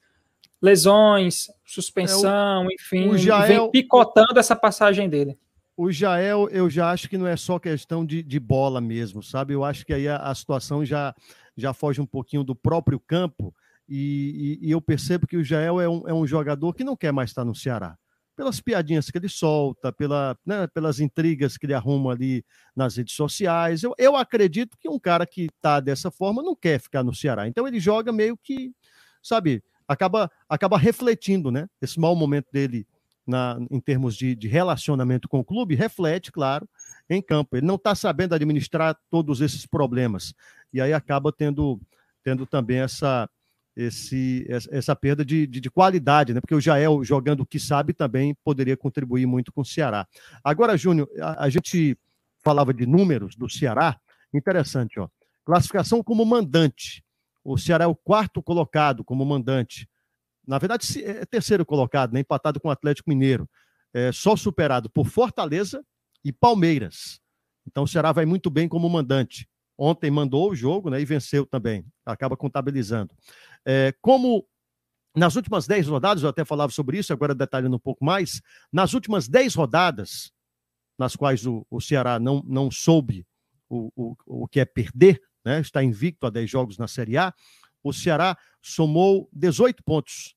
lesões, suspensão, é, o, enfim, o Jael, vem picotando essa passagem dele. O Jael, eu já acho que não é só questão de, de bola mesmo, sabe? Eu acho que aí a, a situação já, já foge um pouquinho do próprio campo. E, e, e eu percebo que o Jael é um, é um jogador que não quer mais estar no Ceará pelas piadinhas que ele solta, pela, né, pelas intrigas que ele arruma ali nas redes sociais. Eu, eu acredito que um cara que está dessa forma não quer ficar no Ceará. Então ele joga meio que, sabe, acaba, acaba refletindo, né? Esse mau momento dele na, em termos de, de relacionamento com o clube, reflete, claro, em campo. Ele não está sabendo administrar todos esses problemas. E aí acaba tendo, tendo também essa, esse, essa perda de, de, de, qualidade, né? Porque o Jael, jogando o que sabe, também poderia contribuir muito com o Ceará. Agora, Júnior, a, a gente falava de números do Ceará. Interessante, ó. Classificação como mandante. O Ceará é o quarto colocado como mandante. Na verdade, é terceiro colocado, né? empatado com o Atlético Mineiro. É, só superado por Fortaleza e Palmeiras. Então o Ceará vai muito bem como mandante. Ontem mandou o jogo né, e venceu também. Acaba contabilizando. É, como nas últimas 10 rodadas, eu até falava sobre isso, agora detalhando um pouco mais. Nas últimas 10 rodadas, nas quais o, o Ceará não, não soube o, o, o que é perder, né, está invicto a 10 jogos na Série A, o Ceará somou 18 pontos,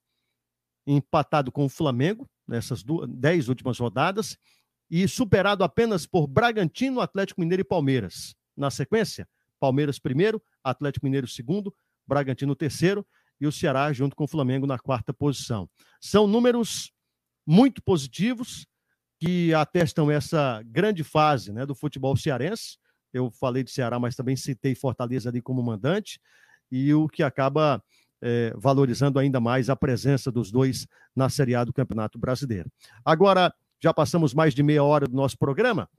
empatado com o Flamengo nessas 10 últimas rodadas e superado apenas por Bragantino, Atlético Mineiro e Palmeiras. Na sequência, Palmeiras primeiro, Atlético Mineiro segundo, Bragantino terceiro e o Ceará junto com o Flamengo na quarta posição. São números muito positivos que atestam essa grande fase né, do futebol cearense. Eu falei de Ceará, mas também citei Fortaleza ali como mandante, e o que acaba é, valorizando ainda mais a presença dos dois na Série A do Campeonato Brasileiro. Agora, já passamos mais de meia hora do nosso programa.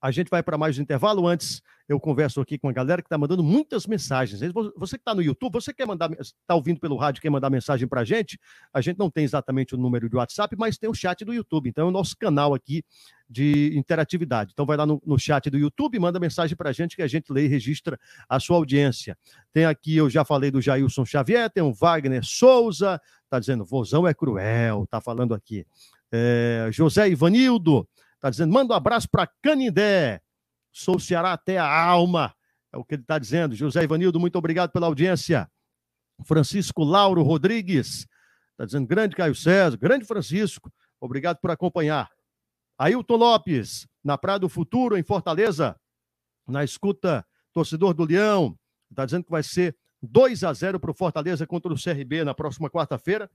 A gente vai para mais um intervalo. Antes, eu converso aqui com a galera que está mandando muitas mensagens. Você que está no YouTube, você quer mandar, está ouvindo pelo rádio, quer mandar mensagem para a gente? A gente não tem exatamente o número de WhatsApp, mas tem o chat do YouTube. Então, é o nosso canal aqui de interatividade. Então, vai lá no, no chat do YouTube, manda mensagem para a gente que a gente lê e registra a sua audiência. Tem aqui, eu já falei do Jailson Xavier, tem o Wagner Souza, está dizendo, vozão é cruel, está falando aqui. É, José Ivanildo está dizendo: manda um abraço para Canindé. Sou Ceará até a alma. É o que ele está dizendo. José Ivanildo, muito obrigado pela audiência. Francisco Lauro Rodrigues está dizendo: grande Caio César, grande Francisco, obrigado por acompanhar. Ailton Lopes, na Praia do Futuro, em Fortaleza, na escuta, torcedor do Leão, está dizendo que vai ser 2 a 0 para o Fortaleza contra o CRB na próxima quarta-feira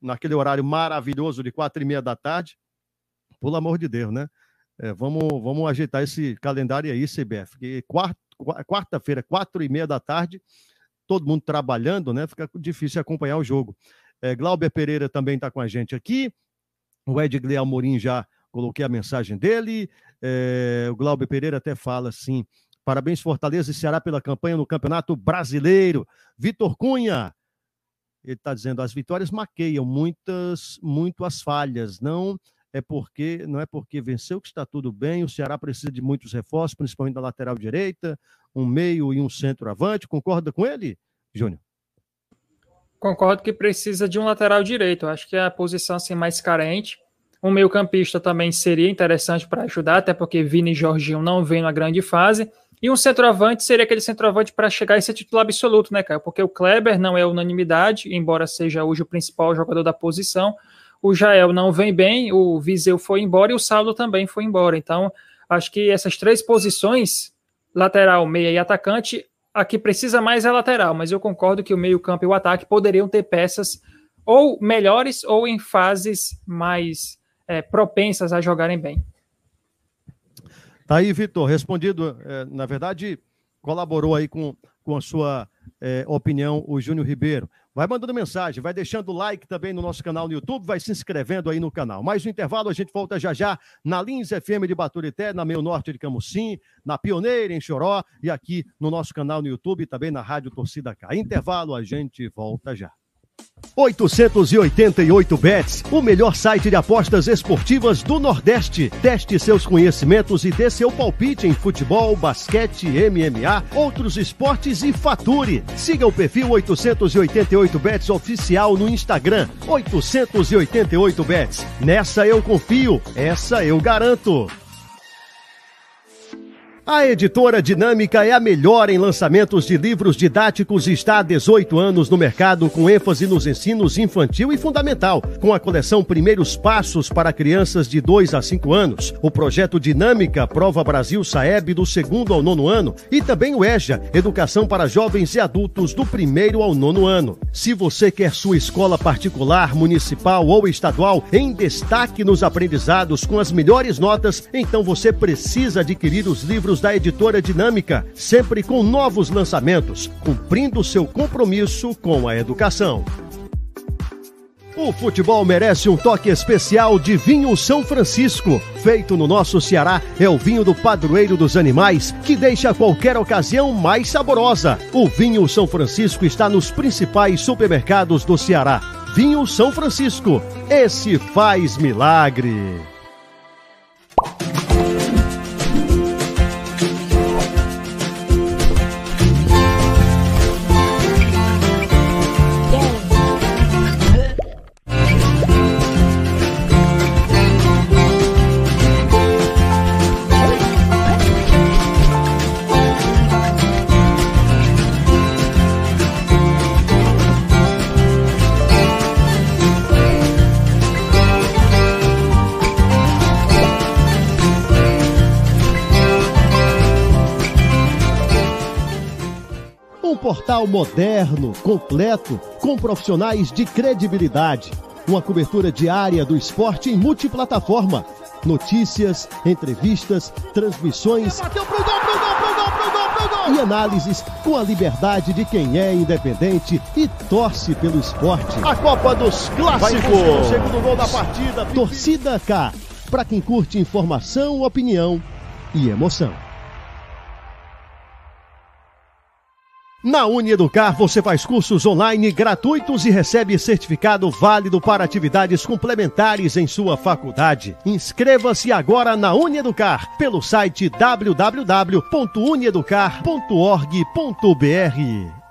naquele horário maravilhoso de quatro e meia da tarde. Pelo amor de Deus, né? É, vamos, vamos ajeitar esse calendário aí, CBF, quarta-feira, quatro e meia da tarde, todo mundo trabalhando, né? Fica difícil acompanhar o jogo. É, Glauber Pereira também está com a gente aqui. O Edgley Amorim já coloquei a mensagem dele. É, o Glauber Pereira até fala assim: parabéns, Fortaleza e Ceará, pela campanha no Campeonato Brasileiro. Vitor Cunha, ele está dizendo as vitórias maqueiam muitas, muito as falhas. Não é porque não é porque venceu que está tudo bem. O Ceará precisa de muitos reforços, principalmente da lateral direita, um meio e um centroavante. Concorda com ele, Júnior? Concordo que precisa de um lateral direito. acho que é a posição assim, mais carente. Um meio-campista também seria interessante para ajudar, até porque Vini e Jorginho não vêm na grande fase. E um centroavante seria aquele centroavante para chegar a ser titular absoluto, né, cara? Porque o Kleber não é unanimidade, embora seja hoje o principal jogador da posição. O Jael não vem bem, o Viseu foi embora e o Saulo também foi embora. Então, acho que essas três posições, lateral, meia e atacante, a que precisa mais é lateral, mas eu concordo que o meio-campo e o ataque poderiam ter peças ou melhores ou em fases mais é, propensas a jogarem bem. Tá aí, Vitor, respondido. É, na verdade, colaborou aí com, com a sua é, opinião o Júnior Ribeiro. Vai mandando mensagem, vai deixando like também no nosso canal no YouTube, vai se inscrevendo aí no canal. Mais um intervalo, a gente volta já já na Lins FM de Baturité, na Meio Norte de Camusim, na Pioneira, em Choró e aqui no nosso canal no YouTube, também na Rádio Torcida K. Intervalo, a gente volta já. 888 Bets, o melhor site de apostas esportivas do Nordeste. Teste seus conhecimentos e dê seu palpite em futebol, basquete, MMA, outros esportes e fature. Siga o perfil 888 Bets oficial no Instagram. 888 Bets. Nessa eu confio, essa eu garanto. A editora Dinâmica é a melhor em lançamentos de livros didáticos e está há 18 anos no mercado com ênfase nos ensinos infantil e fundamental, com a coleção Primeiros Passos para crianças de 2 a 5 anos, o projeto Dinâmica Prova Brasil Saeb do segundo ao nono ano e também o EJA, Educação para Jovens e Adultos do primeiro ao nono ano. Se você quer sua escola particular, municipal ou estadual em destaque nos aprendizados com as melhores notas, então você precisa adquirir os livros livros da editora Dinâmica, sempre com novos lançamentos, cumprindo seu compromisso com a educação. O futebol merece um toque especial de vinho São Francisco. Feito no nosso Ceará, é o vinho do padroeiro dos animais que deixa qualquer ocasião mais saborosa. O vinho São Francisco está nos principais supermercados do Ceará. Vinho São Francisco. Esse faz milagre. Portal moderno, completo, com profissionais de credibilidade. Uma cobertura diária do esporte em multiplataforma. Notícias, entrevistas, transmissões. Bateu pro gol, pro gol, pro gol, pro gol, pro gol. E análises com a liberdade de quem é independente e torce pelo esporte. A Copa dos Clássicos. segundo gol da partida. Torcida K. Para quem curte informação, opinião e emoção. Na Unieducar você faz cursos online gratuitos e recebe certificado válido para atividades complementares em sua faculdade. Inscreva-se agora na Unieducar pelo site www.unieducar.org.br.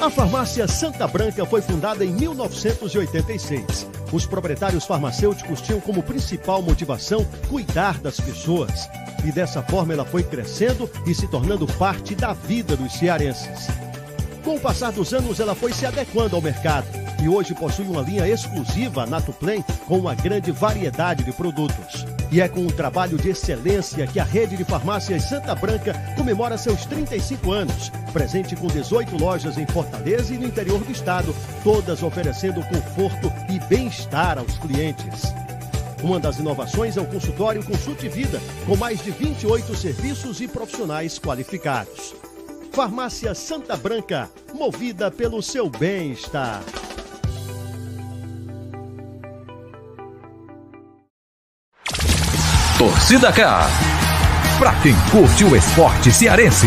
A farmácia Santa Branca foi fundada em 1986. Os proprietários farmacêuticos tinham como principal motivação cuidar das pessoas. E dessa forma ela foi crescendo e se tornando parte da vida dos cearenses. Com o passar dos anos, ela foi se adequando ao mercado e hoje possui uma linha exclusiva Natuplen com uma grande variedade de produtos. E é com um trabalho de excelência que a rede de farmácias Santa Branca comemora seus 35 anos, presente com 18 lojas em Fortaleza e no interior do estado, todas oferecendo conforto e bem-estar aos clientes. Uma das inovações é o consultório Consulte Vida, com mais de 28 serviços e profissionais qualificados. Farmácia Santa Branca, movida pelo seu bem-estar. Torcida K. Pra quem curte o esporte cearense.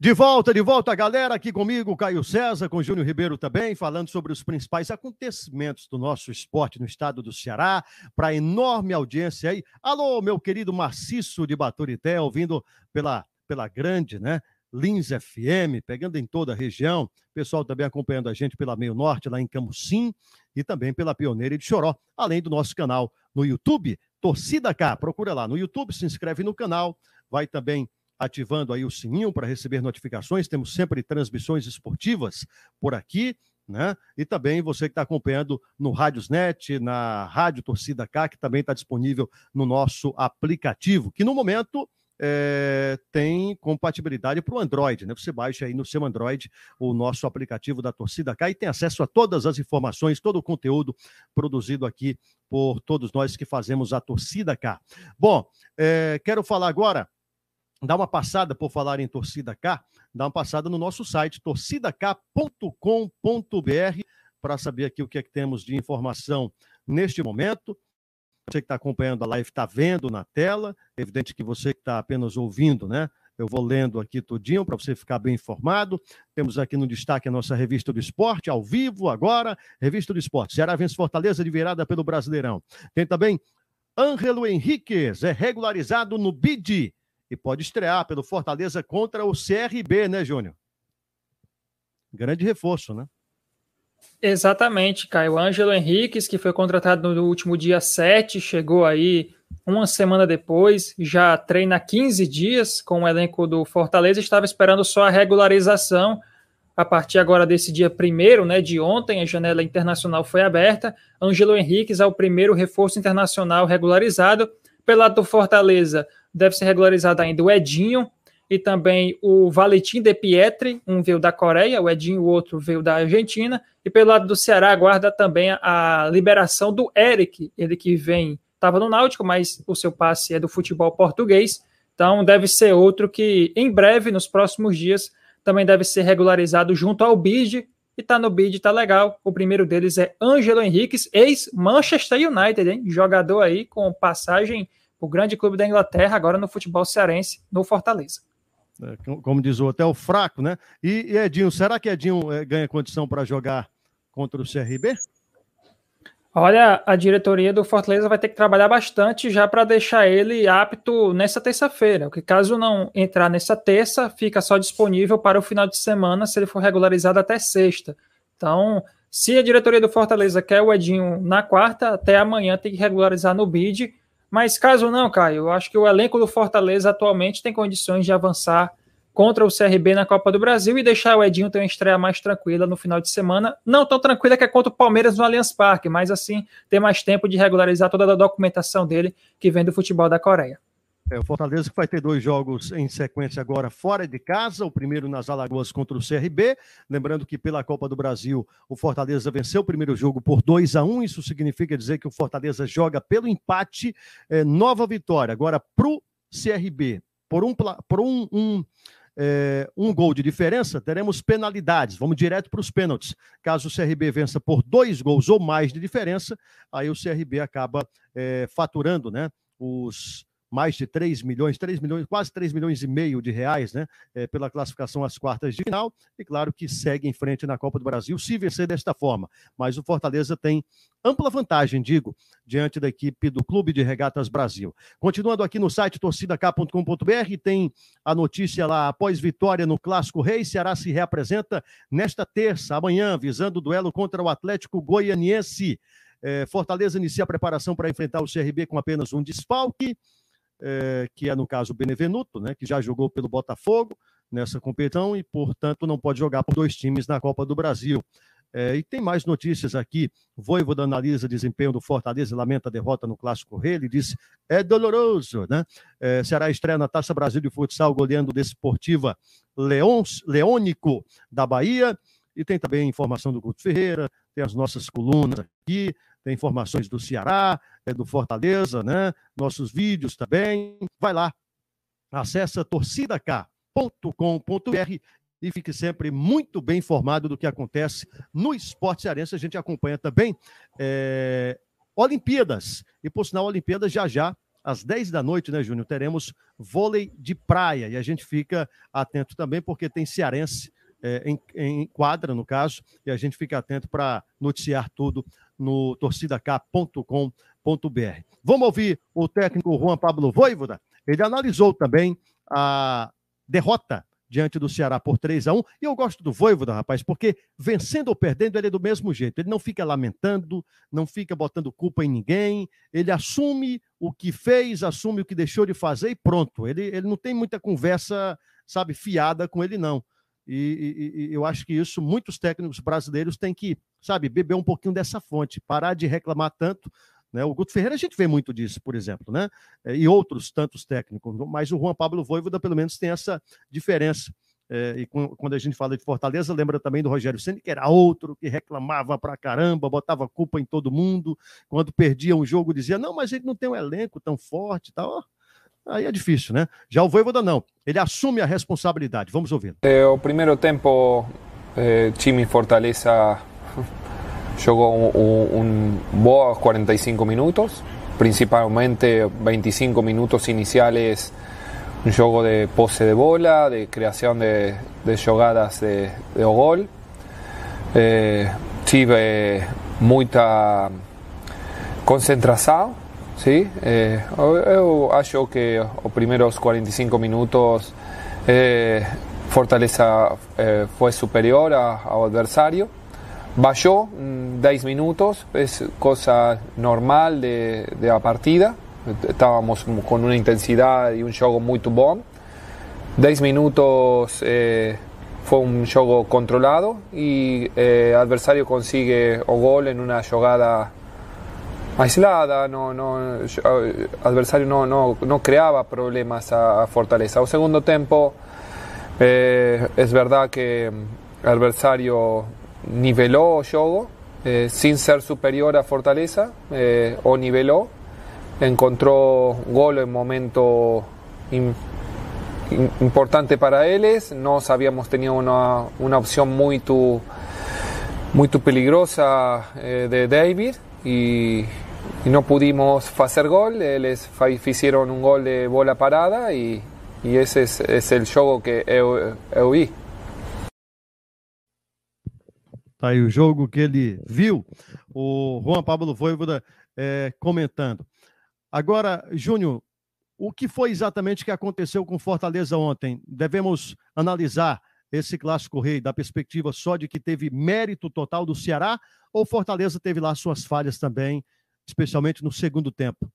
De volta, de volta, galera, aqui comigo, Caio César, com Júnior Ribeiro também, falando sobre os principais acontecimentos do nosso esporte no estado do Ceará, para enorme audiência aí. Alô, meu querido Maciço de Baturité, ouvindo pela, pela grande, né? Lins FM, pegando em toda a região. Pessoal também acompanhando a gente pela Meio Norte, lá em Camusim, e também pela Pioneira de Choró, além do nosso canal no YouTube, Torcida K. Procura lá no YouTube, se inscreve no canal, vai também ativando aí o sininho para receber notificações. Temos sempre transmissões esportivas por aqui, né? E também você que está acompanhando no Rádiosnet, na Rádio Torcida K, que também está disponível no nosso aplicativo, que no momento é, tem compatibilidade para o Android, né? Você baixa aí no seu Android o nosso aplicativo da Torcida K e tem acesso a todas as informações, todo o conteúdo produzido aqui por todos nós que fazemos a Torcida K. Bom, é, quero falar agora dá uma passada, por falar em Torcida K, dá uma passada no nosso site, torcidak.com.br, para saber aqui o que é que temos de informação neste momento. Você que está acompanhando a live está vendo na tela, é evidente que você que está apenas ouvindo, né? Eu vou lendo aqui tudinho para você ficar bem informado. Temos aqui no destaque a nossa revista do esporte, ao vivo agora, revista do esporte. Ceará vence Fortaleza de virada pelo Brasileirão. Tem também Ângelo Henriquez, é regularizado no BID, e pode estrear pelo Fortaleza contra o CRB, né, Júnior? Grande reforço, né? Exatamente, Caio. Ângelo Henriques, que foi contratado no último dia 7, chegou aí uma semana depois, já treina 15 dias com o elenco do Fortaleza, estava esperando só a regularização. A partir agora desse dia primeiro, né, de ontem, a janela internacional foi aberta. Ângelo Henriques é o primeiro reforço internacional regularizado. Pelo lado do Fortaleza, deve ser regularizado ainda o Edinho, e também o Valentim de Pietri, um veio da Coreia, o Edinho, o outro veio da Argentina, e pelo lado do Ceará aguarda também a, liberação do Eric, ele que vem, estava no Náutico, mas o seu passe é do futebol português, então deve ser outro que em breve, nos próximos dias, também deve ser regularizado junto ao BID, e tá no BID, tá legal. O primeiro deles é Ângelo Henriques, ex-Manchester United, hein? jogador aí com passagem o grande clube da Inglaterra, agora no futebol cearense, no Fortaleza. É, como diz o hotel, fraco, né? E, e Edinho, será que Edinho é, ganha condição para jogar contra o CRB? Olha, a diretoria do Fortaleza vai ter que trabalhar bastante já para deixar ele apto nessa terça-feira. Porque caso não entrar nessa terça, fica só disponível para o final de semana se ele for regularizado até sexta. Então, se a diretoria do Fortaleza quer o Edinho na quarta, até amanhã tem que regularizar no bid mas caso não, Caio, eu acho que o elenco do Fortaleza atualmente tem condições de avançar contra o CRB na Copa do Brasil e deixar o Edinho ter uma estreia mais tranquila no final de semana. Não tão tranquila que é contra o Palmeiras no Allianz Parque, mas assim ter mais tempo de regularizar toda a documentação dele que vem do futebol da Coreia. É, o Fortaleza que vai ter dois jogos em sequência agora fora de casa, o primeiro nas Alagoas contra o CRB. Lembrando que pela Copa do Brasil, o Fortaleza venceu o primeiro jogo por 2 a 1 Isso significa dizer que o Fortaleza joga pelo empate, é, nova vitória. Agora, para o CRB, por um, por um, um é, um gol de diferença, teremos penalidades. Vamos direto para os pênaltis. Caso o CRB vença por dois gols ou mais de diferença, aí o CRB acaba é, faturando né, os mais de 3 milhões, 3 milhões, quase 3 milhões e meio de reais, né? É, pela classificação às quartas de final, e claro que segue em frente na Copa do Brasil, se vencer desta forma. Mas o Fortaleza tem ampla vantagem, digo, diante da equipe do Clube de Regatas Brasil. Continuando aqui no site torcidak.com.br, tem a notícia lá, após vitória no Clássico Rei, Ceará se reapresenta nesta terça, amanhã, visando o duelo contra o Atlético Goianiense. É, Fortaleza inicia a preparação para enfrentar o CRB com apenas um desfalque é, que é no caso o Benevenuto, né, que já jogou pelo Botafogo nessa competição e, portanto, não pode jogar por dois times na Copa do Brasil. É, e tem mais notícias aqui. Voivoda analisa desempenho do Fortaleza e lamenta a derrota no Clássico Rei. Ele disse: é doloroso, né? É, Ceará estreia na Taça Brasil de Futsal, goleando Desportiva Leons, Leônico da Bahia. E tem também informação do Guto Ferreira, tem as nossas colunas aqui tem informações do Ceará, é, do Fortaleza, né? Nossos vídeos também. Vai lá, acessa torcidak.com.br e fique sempre muito bem informado do que acontece no esporte cearense. A gente acompanha também é, Olimpíadas. E por sinal, Olimpíadas já já, às 10 da noite, né, Júnior? Teremos vôlei de praia. E a gente fica atento também, porque tem cearense é, em, em quadra, no caso, e a gente fica atento para noticiar tudo no torcidak.com.br. Vamos ouvir o técnico Juan Pablo Voivoda. Ele analisou também a derrota diante do Ceará por 3 a 1 E eu gosto do Voivoda, rapaz, porque vencendo ou perdendo, ele é do mesmo jeito. Ele não fica lamentando, não fica botando culpa em ninguém. Ele assume o que fez, assume o que deixou de fazer e pronto. Ele, ele não tem muita conversa, sabe, fiada com ele, não. E, e, e, eu acho que isso muitos técnicos brasileiros têm que, sabe, beber um pouquinho dessa fonte, parar de reclamar tanto. Né? O Guto Ferreira a gente vê muito disso, por exemplo, né? É, e outros tantos técnicos, mas o Juan Pablo Voivoda pelo menos tem essa diferença. É, e quando a gente fala de Fortaleza, lembra também do Rogério Senna, que era outro, que reclamava pra caramba, botava culpa em todo mundo. Quando perdia um jogo, dizia: não, mas ele não tem um elenco tão forte e tal. Aí é difícil, né? Já o Voivoda não. Ele assume a responsabilidade. Vamos ouvir. É, o primeiro tempo, é, time Fortaleza jogou um, um boa 45 minutos, principalmente 25 minutos iniciales um jogo de pose de bola, de criação de, de jogadas de, gol. Eh, tive muita concentração Sí, eh, que os primeiros 45 minutos eh, Fortaleza eh, foi superior ao adversário, bajó 10 minutos, es cosa normal de, de la partida. Estábamos con una intensidad y un juego muy bom. 10 minutos eh, fue un juego controlado y el adversario consigue o gol en una jugada aislada, no, no, adversario no, no, no creaba problemas a, Fortaleza. O segundo tiempo, eh, es verdad que el adversario niveló o juego eh, sin ser superior a Fortaleza, eh, o niveló, encontró gol en momento in, importante para ellos, nos habíamos tenido una, una opción muy, muy peligrosa eh, de David y, no pudimos hacer gol, ellos hicieron un gol de bola parada y, y ese es, el jogo que vi. Tá aí o jogo que ele viu, o Juan Pablo Voivoda é, comentando. Agora, Júnior, o que foi exatamente que aconteceu com Fortaleza ontem? Devemos analisar esse clássico rei da perspectiva só de que teve mérito total do Ceará ou Fortaleza teve lá suas falhas também, especialmente no segundo tempo?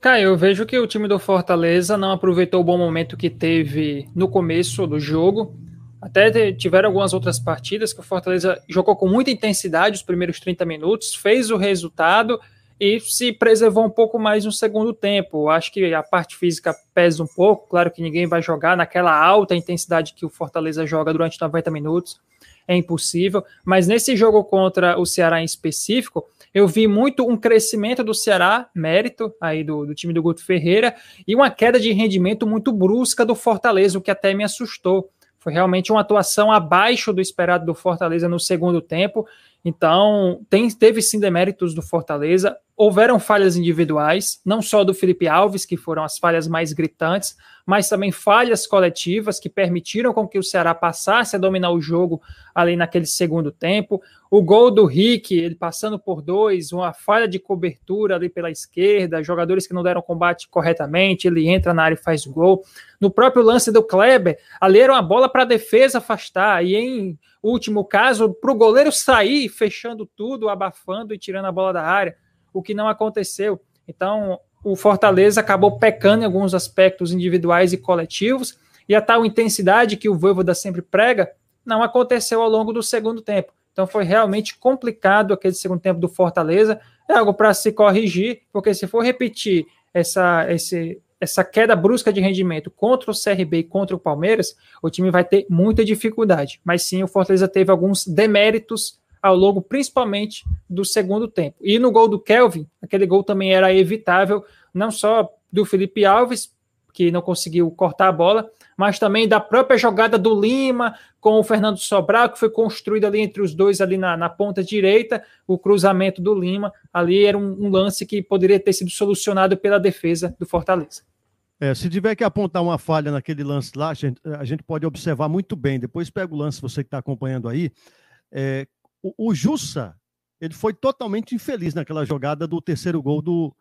Caio, eu vejo que o time do Fortaleza não aproveitou o bom momento que teve no começo do jogo. Até tiveram algumas outras partidas que o Fortaleza jogou com muita intensidade os primeiros 30 minutos, fez o resultado e se preservou um pouco mais no segundo tempo. Acho que a parte física pesa um pouco, claro que ninguém vai jogar naquela alta intensidade que o Fortaleza joga durante 90 minutos, é impossível, mas nesse jogo contra o Ceará em específico, eu vi muito um crescimento do Ceará, mérito aí do, do time do Guto Ferreira, e uma queda de rendimento muito brusca do Fortaleza, o que até me assustou. Foi realmente uma atuação abaixo do esperado do Fortaleza no segundo tempo. Então, tem, teve sim deméritos do Fortaleza. Houveram falhas individuais, não só do Felipe Alves, que foram as falhas mais gritantes, mas também falhas coletivas que permitiram com que o Ceará passasse a dominar o jogo ali naquele segundo tempo. O gol do Rick, ele passando por dois, uma falha de cobertura ali pela esquerda, jogadores que não deram combate corretamente, ele entra na área e faz o gol. No próprio lance do Kleber, ali era uma bola para a defesa afastar, e em último caso, para o goleiro sair, fechando tudo, abafando e tirando a bola da área, o que não aconteceu. Então, o Fortaleza acabou pecando em alguns aspectos individuais e coletivos, e a tal intensidade que o Voivoda sempre prega não aconteceu ao longo do segundo tempo. Então foi realmente complicado aquele segundo tempo do Fortaleza. É algo para se corrigir, porque se for repetir essa, esse, essa queda brusca de rendimento contra o CRB e contra o Palmeiras, o time vai ter muita dificuldade. Mas sim, o Fortaleza teve alguns deméritos ao longo, principalmente do segundo tempo. E no gol do Kelvin, aquele gol também era evitável, não só do Felipe Alves, que não conseguiu cortar a bola, mas também da própria jogada do Lima com o Fernando Sobral, que foi construída ali entre os dois, ali na, na ponta direita, o cruzamento do Lima, ali era um, um, lance que poderia ter sido solucionado pela defesa do Fortaleza. É, se tiver que apontar uma falha naquele lance lá, a gente, a gente pode observar muito bem. Depois pega o lance, você que está acompanhando aí. É, o, o Jussa, ele foi totalmente infeliz naquela jogada do terceiro gol do,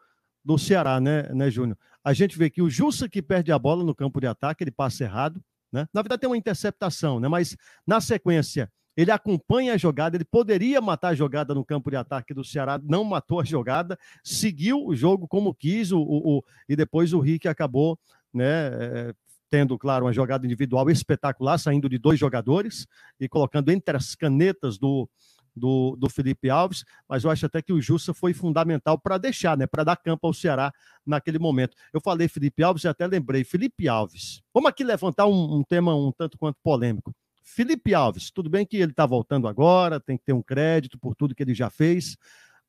do Ceará, né, né, Júnior? A gente vê que o Jussa que perde a bola no campo de ataque, ele passa errado, né? Na verdade tem uma interceptação, né? Mas na sequência ele acompanha a jogada, ele poderia matar a jogada no campo de ataque do Ceará, não matou a jogada, seguiu o jogo como quis, o, o, o e depois o Rick acabou, né, é, tendo, claro, uma jogada individual espetacular, saindo de dois jogadores e colocando entre as canetas do, do, do Felipe Alves, mas eu acho até que o Jussa foi fundamental para deixar, né, para dar campo ao Ceará naquele momento. Eu falei Felipe Alves e até lembrei, Felipe Alves. Vamos aqui levantar um, um tema um tanto quanto polêmico. Felipe Alves, tudo bem que ele está voltando agora, tem que ter um crédito por tudo que ele já fez.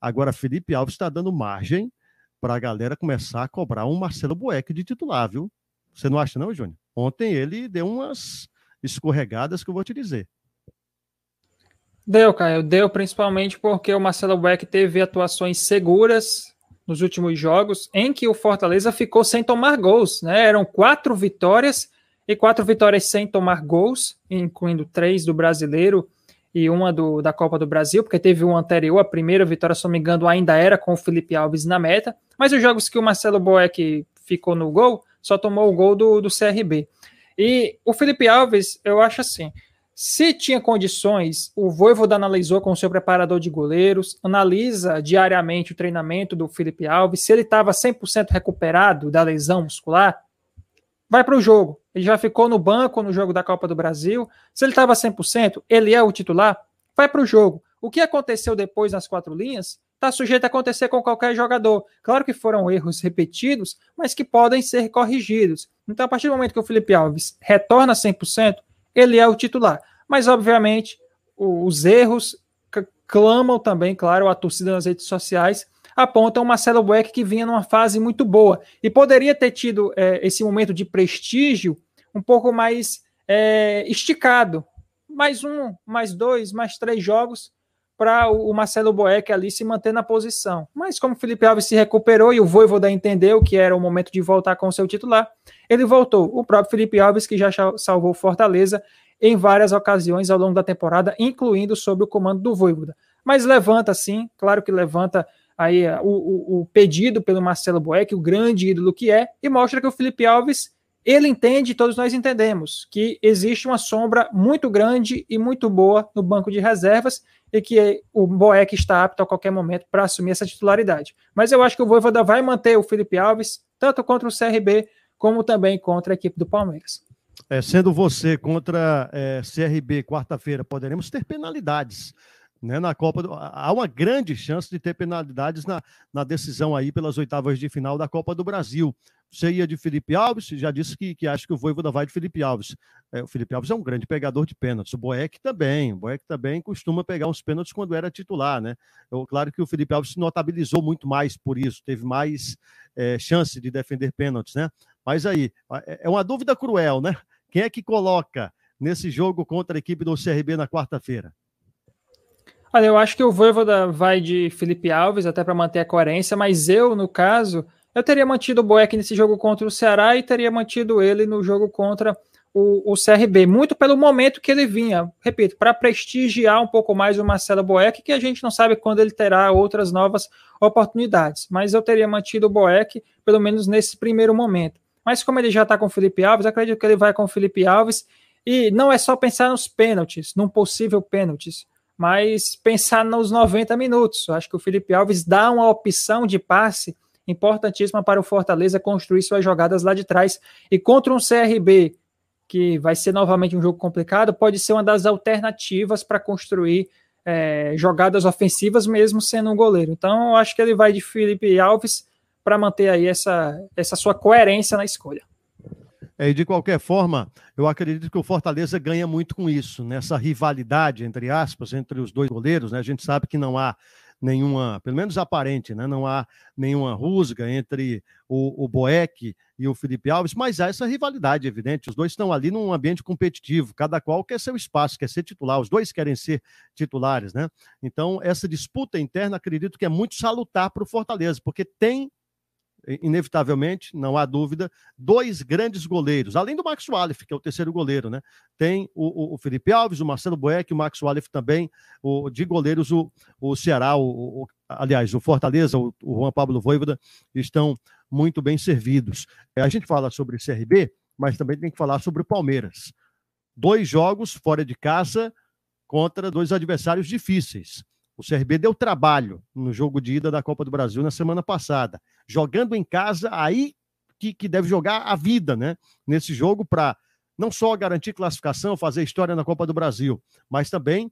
Agora, Felipe Alves está dando margem para a galera começar a cobrar um Marcelo Boeck de titular, viu? Você não acha, não, Júnior? Ontem ele deu umas escorregadas que eu vou te dizer. Deu, Caio, deu principalmente porque o Marcelo Beck teve atuações seguras nos últimos jogos em que o Fortaleza ficou sem tomar gols, né? Eram quatro vitórias e quatro vitórias sem tomar gols, incluindo três do brasileiro e uma do, da Copa do Brasil, porque teve uma anterior, a primeira vitória, se não me engano, ainda era com o Felipe Alves na meta, mas os jogos que o Marcelo Boeck ficou no gol, só tomou o gol do, do CRB. E o Felipe Alves, eu acho assim, Se tinha condições, o Voivoda analisou com o seu preparador de goleiros, analisa diariamente o treinamento do Felipe Alves, se ele estava 100% recuperado da lesão muscular, vai para o jogo. Ele já ficou no banco no jogo da Copa do Brasil. Se ele estava 100%, ele é o titular, vai para o jogo. O que aconteceu depois nas quatro linhas está sujeito a acontecer com qualquer jogador. Claro que foram erros repetidos, mas que podem ser corrigidos. Então, a partir do momento que o Felipe Alves retorna 100%, ele é o titular. Mas, obviamente, os erros clamam também, claro, a torcida nas redes sociais, apontam o Marcelo Boeck que vinha numa fase muito boa e poderia ter tido é, esse momento de prestígio um pouco mais é, esticado. Mais um, mais dois, mais três jogos para o Marcelo Boeck ali se manter na posição. Mas como o Felipe Alves se recuperou e o Voivoda entendeu que era o momento de voltar com o seu titular, ele voltou. O próprio Felipe Alves, que já salvou Fortaleza em várias ocasiões ao longo da temporada, incluindo sob o comando do Voivoda. Mas levanta sim, claro que levanta aí o, o, o pedido pelo Marcelo Boeck, o grande ídolo que é, e mostra que o Felipe Alves ele entende, todos nós entendemos, que existe uma sombra muito grande e muito boa no banco de reservas e que o Boeck está apto a qualquer momento para assumir essa titularidade. Mas eu acho que o Voivoda vai manter o Felipe Alves, tanto contra o CRB, como também contra a equipe do Palmeiras. É, sendo você contra é, CRB quarta-feira, poderemos ter penalidades né, na Copa do... Há uma grande chance de ter penalidades na, na decisão aí pelas oitavas de final da Copa do Brasil. Você ia de Felipe Alves, já disse que, que acha que o Voivoda vai de Felipe Alves. É, o Felipe Alves é um grande pegador de pênaltis. O Boeck também. O Boeck também costuma pegar uns pênaltis quando era titular, né? Eu, claro que o Felipe Alves se notabilizou muito mais por isso, teve mais é, chance de defender pênaltis, né? Mas aí, é, é uma dúvida cruel, né? Quem é que coloca nesse jogo contra a equipe do CRB na quarta-feira? Olha, eu acho que o Voivoda vai de Felipe Alves até para manter a coerência, mas eu, no caso, eu teria mantido o Boeck nesse jogo contra o Ceará e teria mantido ele no jogo contra o, o CRB, muito pelo momento que ele vinha, repito, para prestigiar um pouco mais o Marcelo Boeck, que a gente não sabe quando ele terá outras novas oportunidades, mas eu teria mantido o Boeck, pelo menos nesse primeiro momento. Mas como ele já está com o Felipe Alves, acredito que ele vai com o Felipe Alves, e não é só pensar nos pênaltis, num possível pênaltis, mas pensar nos 90 minutos. Acho que o Felipe Alves dá uma opção de passe importantíssima para o Fortaleza construir suas jogadas lá de trás. E contra um CRB, que vai ser novamente um jogo complicado, pode ser uma das alternativas para construir é, jogadas ofensivas, mesmo sendo um goleiro. Então, eu acho que ele vai de Felipe Alves para manter aí essa, essa sua coerência na escolha. É, e de qualquer forma, eu acredito que o Fortaleza ganha muito com isso, nessa rivalidade, entre aspas, entre os dois goleiros. Né? A gente sabe que não há nenhuma, pelo menos aparente, né? não há nenhuma rusga entre o, o Boeck e o Felipe Alves, mas há essa rivalidade evidente. Os dois estão ali num ambiente competitivo, cada qual quer seu espaço, quer ser titular, os dois querem ser titulares, né? Então, essa disputa interna acredito que é muito salutar para o Fortaleza, porque tem inevitavelmente, não há dúvida, dois grandes goleiros, além do Max Wallace, que é o terceiro goleiro, né? Tem o, o Felipe Alves, o Marcelo Boeck, o Max Wallace também, o, de goleiros, o, o Ceará, o, o aliás, o Fortaleza, o, o Juan Pablo Voivoda, estão muito bem servidos. É, a gente fala sobre CRB, mas também tem que falar sobre o Palmeiras. Dois jogos fora de casa contra dois adversários difíceis. O CRB deu trabalho no jogo de ida da Copa do Brasil na semana passada. Jogando em casa, aí que, que deve jogar a vida, né? Nesse jogo, para não só garantir classificação, fazer história na Copa do Brasil, mas também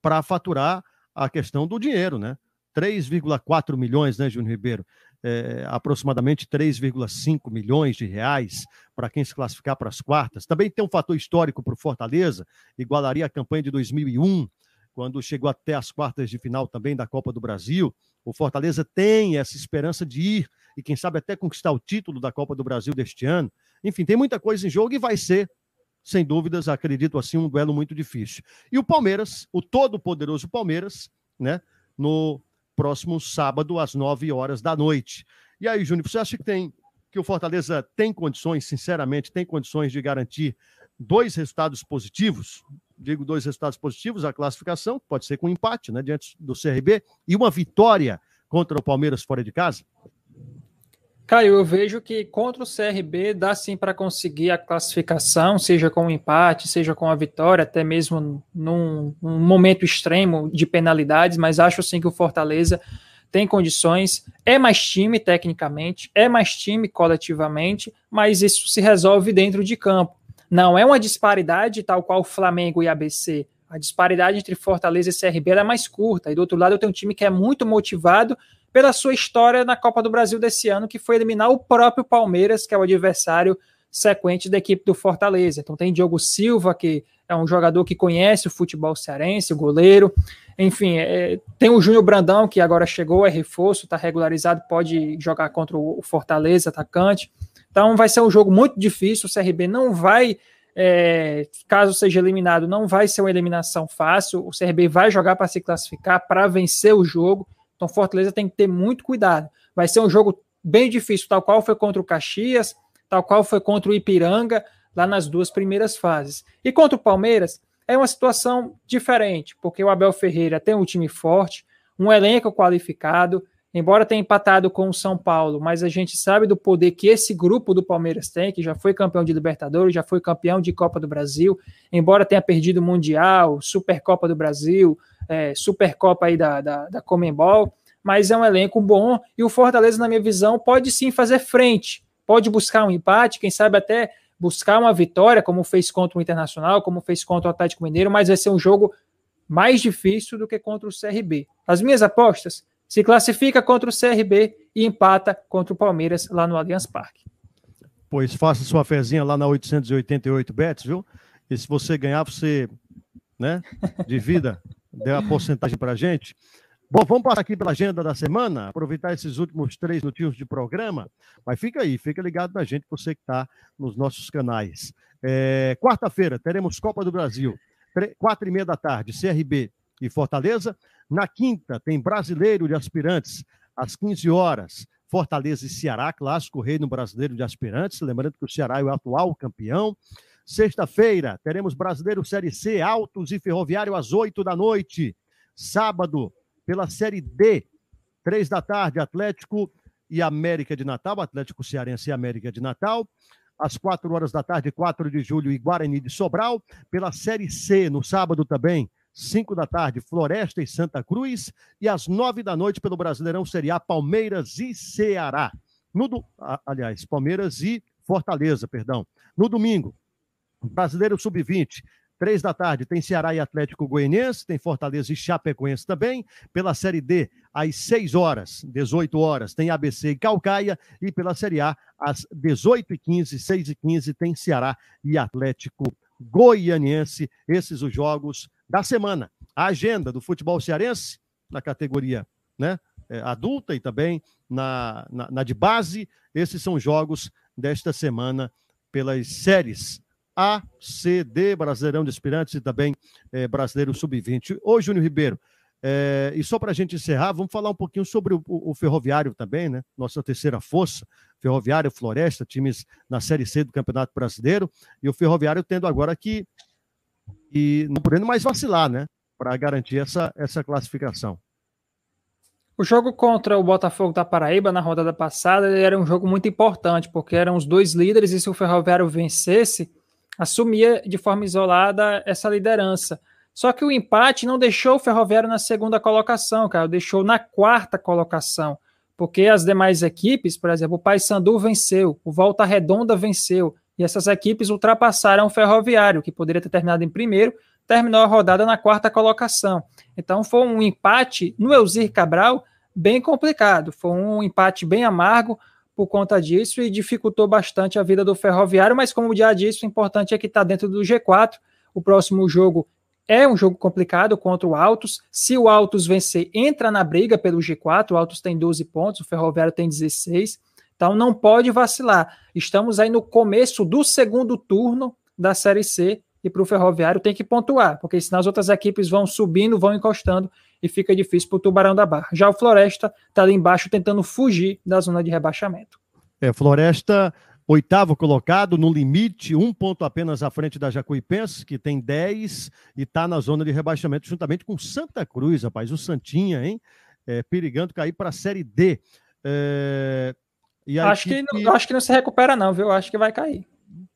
para faturar a questão do dinheiro, né? 3,4 milhões, né, Júnior Ribeiro? É, aproximadamente 3,5 milhões de reais para quem se classificar para as quartas. Também tem um fator histórico para o Fortaleza, igualaria a campanha de 2001, quando chegou até as quartas de final também da Copa do Brasil. O Fortaleza tem essa esperança de ir e, quem sabe, até conquistar o título da Copa do Brasil deste ano. Enfim, tem muita coisa em jogo e vai ser, sem dúvidas, acredito assim, um duelo muito difícil. E o Palmeiras, o todo-poderoso Palmeiras, né, no próximo sábado, às 9 horas da noite. E aí, Júnior, você acha que tem que o Fortaleza tem condições, sinceramente, tem condições de garantir dois resultados positivos digo, dois resultados positivos, a classificação, pode ser com empate, né, diante do CRB, e uma vitória contra o Palmeiras fora de casa? Caio, eu vejo que contra o CRB dá sim para conseguir a classificação, seja com um empate, seja com a vitória, até mesmo num, num, momento extremo de penalidades, mas acho sim que o Fortaleza tem condições, é mais time tecnicamente, é mais time coletivamente, mas isso se resolve dentro de campo. Não é uma disparidade tal qual Flamengo e ABC. A disparidade entre Fortaleza e CRB é mais curta. E do outro lado, eu tenho um time que é muito motivado pela sua história na Copa do Brasil desse ano, que foi eliminar o próprio Palmeiras, que é o adversário sequente da equipe do Fortaleza. Então tem Diogo Silva, que é um jogador que conhece o futebol cearense, o goleiro. Enfim, é, tem o Júnior Brandão, que agora chegou, é reforço, está regularizado, pode jogar contra o Fortaleza, atacante. Então vai ser um jogo muito difícil, o CRB não vai, é, caso seja eliminado, não vai ser uma eliminação fácil, o CRB vai jogar para se classificar, para vencer o jogo, então, Fortaleza tem que ter muito cuidado. Vai ser um jogo bem difícil, tal qual foi contra o Caxias, tal qual foi contra o Ipiranga, lá nas duas primeiras fases. E contra o Palmeiras, é uma situação diferente, porque o Abel Ferreira tem um time forte, um elenco qualificado, embora tenha empatado com o São Paulo, mas a gente sabe do poder que esse grupo do Palmeiras tem, que já foi campeão de Libertadores, já foi campeão de Copa do Brasil, embora tenha perdido o Mundial, Supercopa do Brasil, é, Supercopa aí da, da, da Comembol, mas é um elenco bom e o Fortaleza, na minha visão, pode sim fazer frente, pode buscar um empate, quem sabe até buscar uma vitória, como fez contra o Internacional, como fez contra o Atlético Mineiro, mas vai ser um jogo mais difícil do que contra o CRB. As minhas apostas se classifica contra o CRB e empata contra o Palmeiras lá no Allianz Parque. Pois faça sua fezinha lá na 888 bets, viu? E se você ganhar, você, né, divida dê a porcentagem para gente. Bom, vamos passar aqui pela agenda da semana, aproveitar esses últimos três minutinhos de programa, mas fica aí, fica ligado na gente, você que está nos nossos canais. É, Quarta-feira teremos Copa do Brasil, quatro e meia da tarde, CRB e Fortaleza. Na quinta tem Brasileiro de Aspirantes, às 15 horas, Fortaleza e Ceará, clássico rei no Brasileiro de Aspirantes, lembrando que o Ceará é o atual campeão. Sexta-feira, teremos Brasileiro Série C, Altos e Ferroviário às 8 da noite. Sábado, pela Série D, 3 da tarde, Atlético e América de Natal, Atlético Cearense e América de Natal. Às 4 horas da tarde, 4 de julho, e Guarani de Sobral. Pela Série C, no sábado também, 5 da tarde, Floresta e Santa Cruz. E às 9 da noite, pelo Brasileirão Série A, Palmeiras e Ceará. No do... Aliás, Palmeiras e Fortaleza, perdão. No domingo, Brasileiro Sub-20, três da tarde, tem Ceará e Atlético Goianiense, tem Fortaleza e Chapecoense também. Pela Série D, às 6 horas, 18 horas, tem ABC e Calcaia. E pela Série A, às 18h15, 6h15, tem Ceará e Atlético Goianiense. Esses os jogos da semana. A agenda do futebol cearense, na categoria né, é, adulta e também na, na, na de base, esses são jogos desta semana pelas séries a, C, D, Brasileirão de Aspirantes e também é, Brasileiro Sub-20. Ô, Júnior Ribeiro, é, e só para a gente encerrar, vamos falar um pouquinho sobre o, o, Ferroviário também, né? Nossa terceira força, Ferroviário, Floresta, times na Série C do Campeonato Brasileiro, e o Ferroviário tendo agora que, e não podendo mais vacilar, né? Para garantir essa, essa classificação. O jogo contra o Botafogo da Paraíba na rodada passada era um jogo muito importante, porque eram os dois líderes, e se o Ferroviário vencesse, assumia de forma isolada essa liderança. Só que o empate não deixou o Ferroviário na segunda colocação, cara, deixou na quarta colocação, porque as demais equipes, por exemplo, o Paysandu venceu, o Volta Redonda venceu, e essas equipes ultrapassaram o Ferroviário, que poderia ter terminado em primeiro, terminou a rodada na quarta colocação. Então foi um empate no Elzir Cabral bem complicado, foi um empate bem amargo, por conta disso e dificultou bastante a vida do Ferroviário, mas como já disse, o importante é que está dentro do G4. O próximo jogo é um jogo complicado contra o Altos. Se o Altos vencer, entra na briga pelo G4. O Altos tem 12 pontos, o Ferroviário tem 16. Então não pode vacilar. Estamos aí no começo do segundo turno da Série C e para o Ferroviário tem que pontuar, porque senão as outras equipes vão subindo, vão encostando e fica difícil para o Tubarão da Barra. Já o Floresta está ali embaixo tentando fugir da zona de rebaixamento. É, Floresta, oitavo colocado, no limite, um ponto apenas à frente da Jacuipense, que tem 10 e está na zona de rebaixamento, juntamente com Santa Cruz, rapaz, o Santinha, hein? É, perigando cair para a Série D. É, acho, equipe... que, acho que não se recupera, não, viu? Acho que vai cair.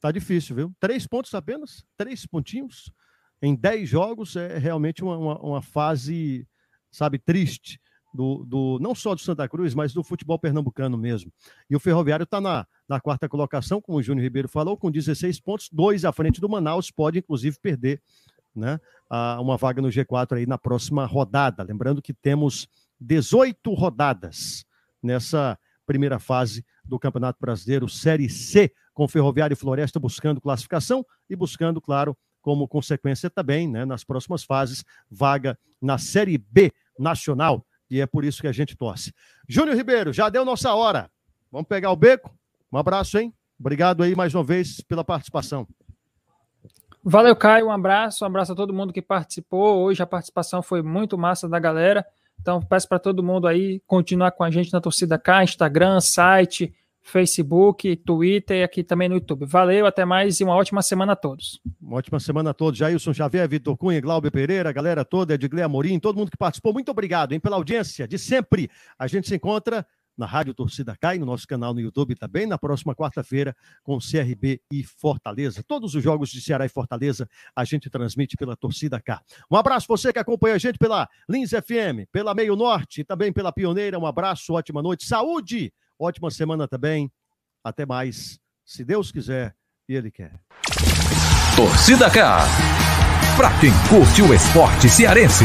Tá difícil, viu? Três pontos apenas, três pontinhos em dez jogos é realmente uma, uma, uma fase, sabe, triste. Do, do, não só do Santa Cruz, mas do futebol pernambucano mesmo. E o Ferroviário está na, na quarta colocação, como o Júnior Ribeiro falou, com 16 pontos, dois à frente do Manaus, pode inclusive perder né, a, uma vaga no G4 aí na próxima rodada. Lembrando que temos 18 rodadas nessa primeira fase do Campeonato Brasileiro Série C, com Ferroviário e Floresta buscando classificação e buscando, claro, como consequência também, né, nas próximas fases, vaga na Série B nacional. E é por isso que a gente torce. Júnior Ribeiro, já deu nossa hora. Vamos pegar o beco? Um abraço, hein? Obrigado aí mais uma vez pela participação. Valeu, Caio. Um abraço. Um abraço a todo mundo que participou. Hoje a participação foi muito massa da galera. Então, peço para todo mundo aí continuar com a gente na Torcida K, Instagram, site, Facebook, Twitter e aqui também no YouTube. Valeu, até mais e uma ótima semana a todos. Uma ótima semana a todos. Jailson Xavier, Vitor Cunha, Glauber Pereira, galera toda, Edgley Amorim, todo mundo que participou. Muito obrigado hein, pela audiência de sempre. A gente se encontra na Rádio Torcida Cai, no nosso canal no YouTube também, na próxima quarta-feira, com CRB e Fortaleza. Todos os jogos de Ceará e Fortaleza a gente transmite pela Torcida K. Um abraço você que acompanha a gente pela Lins FM, pela Meio Norte e também pela Pioneira. Um abraço, ótima noite, saúde, ótima semana também. Até mais, se Deus quiser e Ele quer. Torcida K. Pra quem curte o esporte cearense.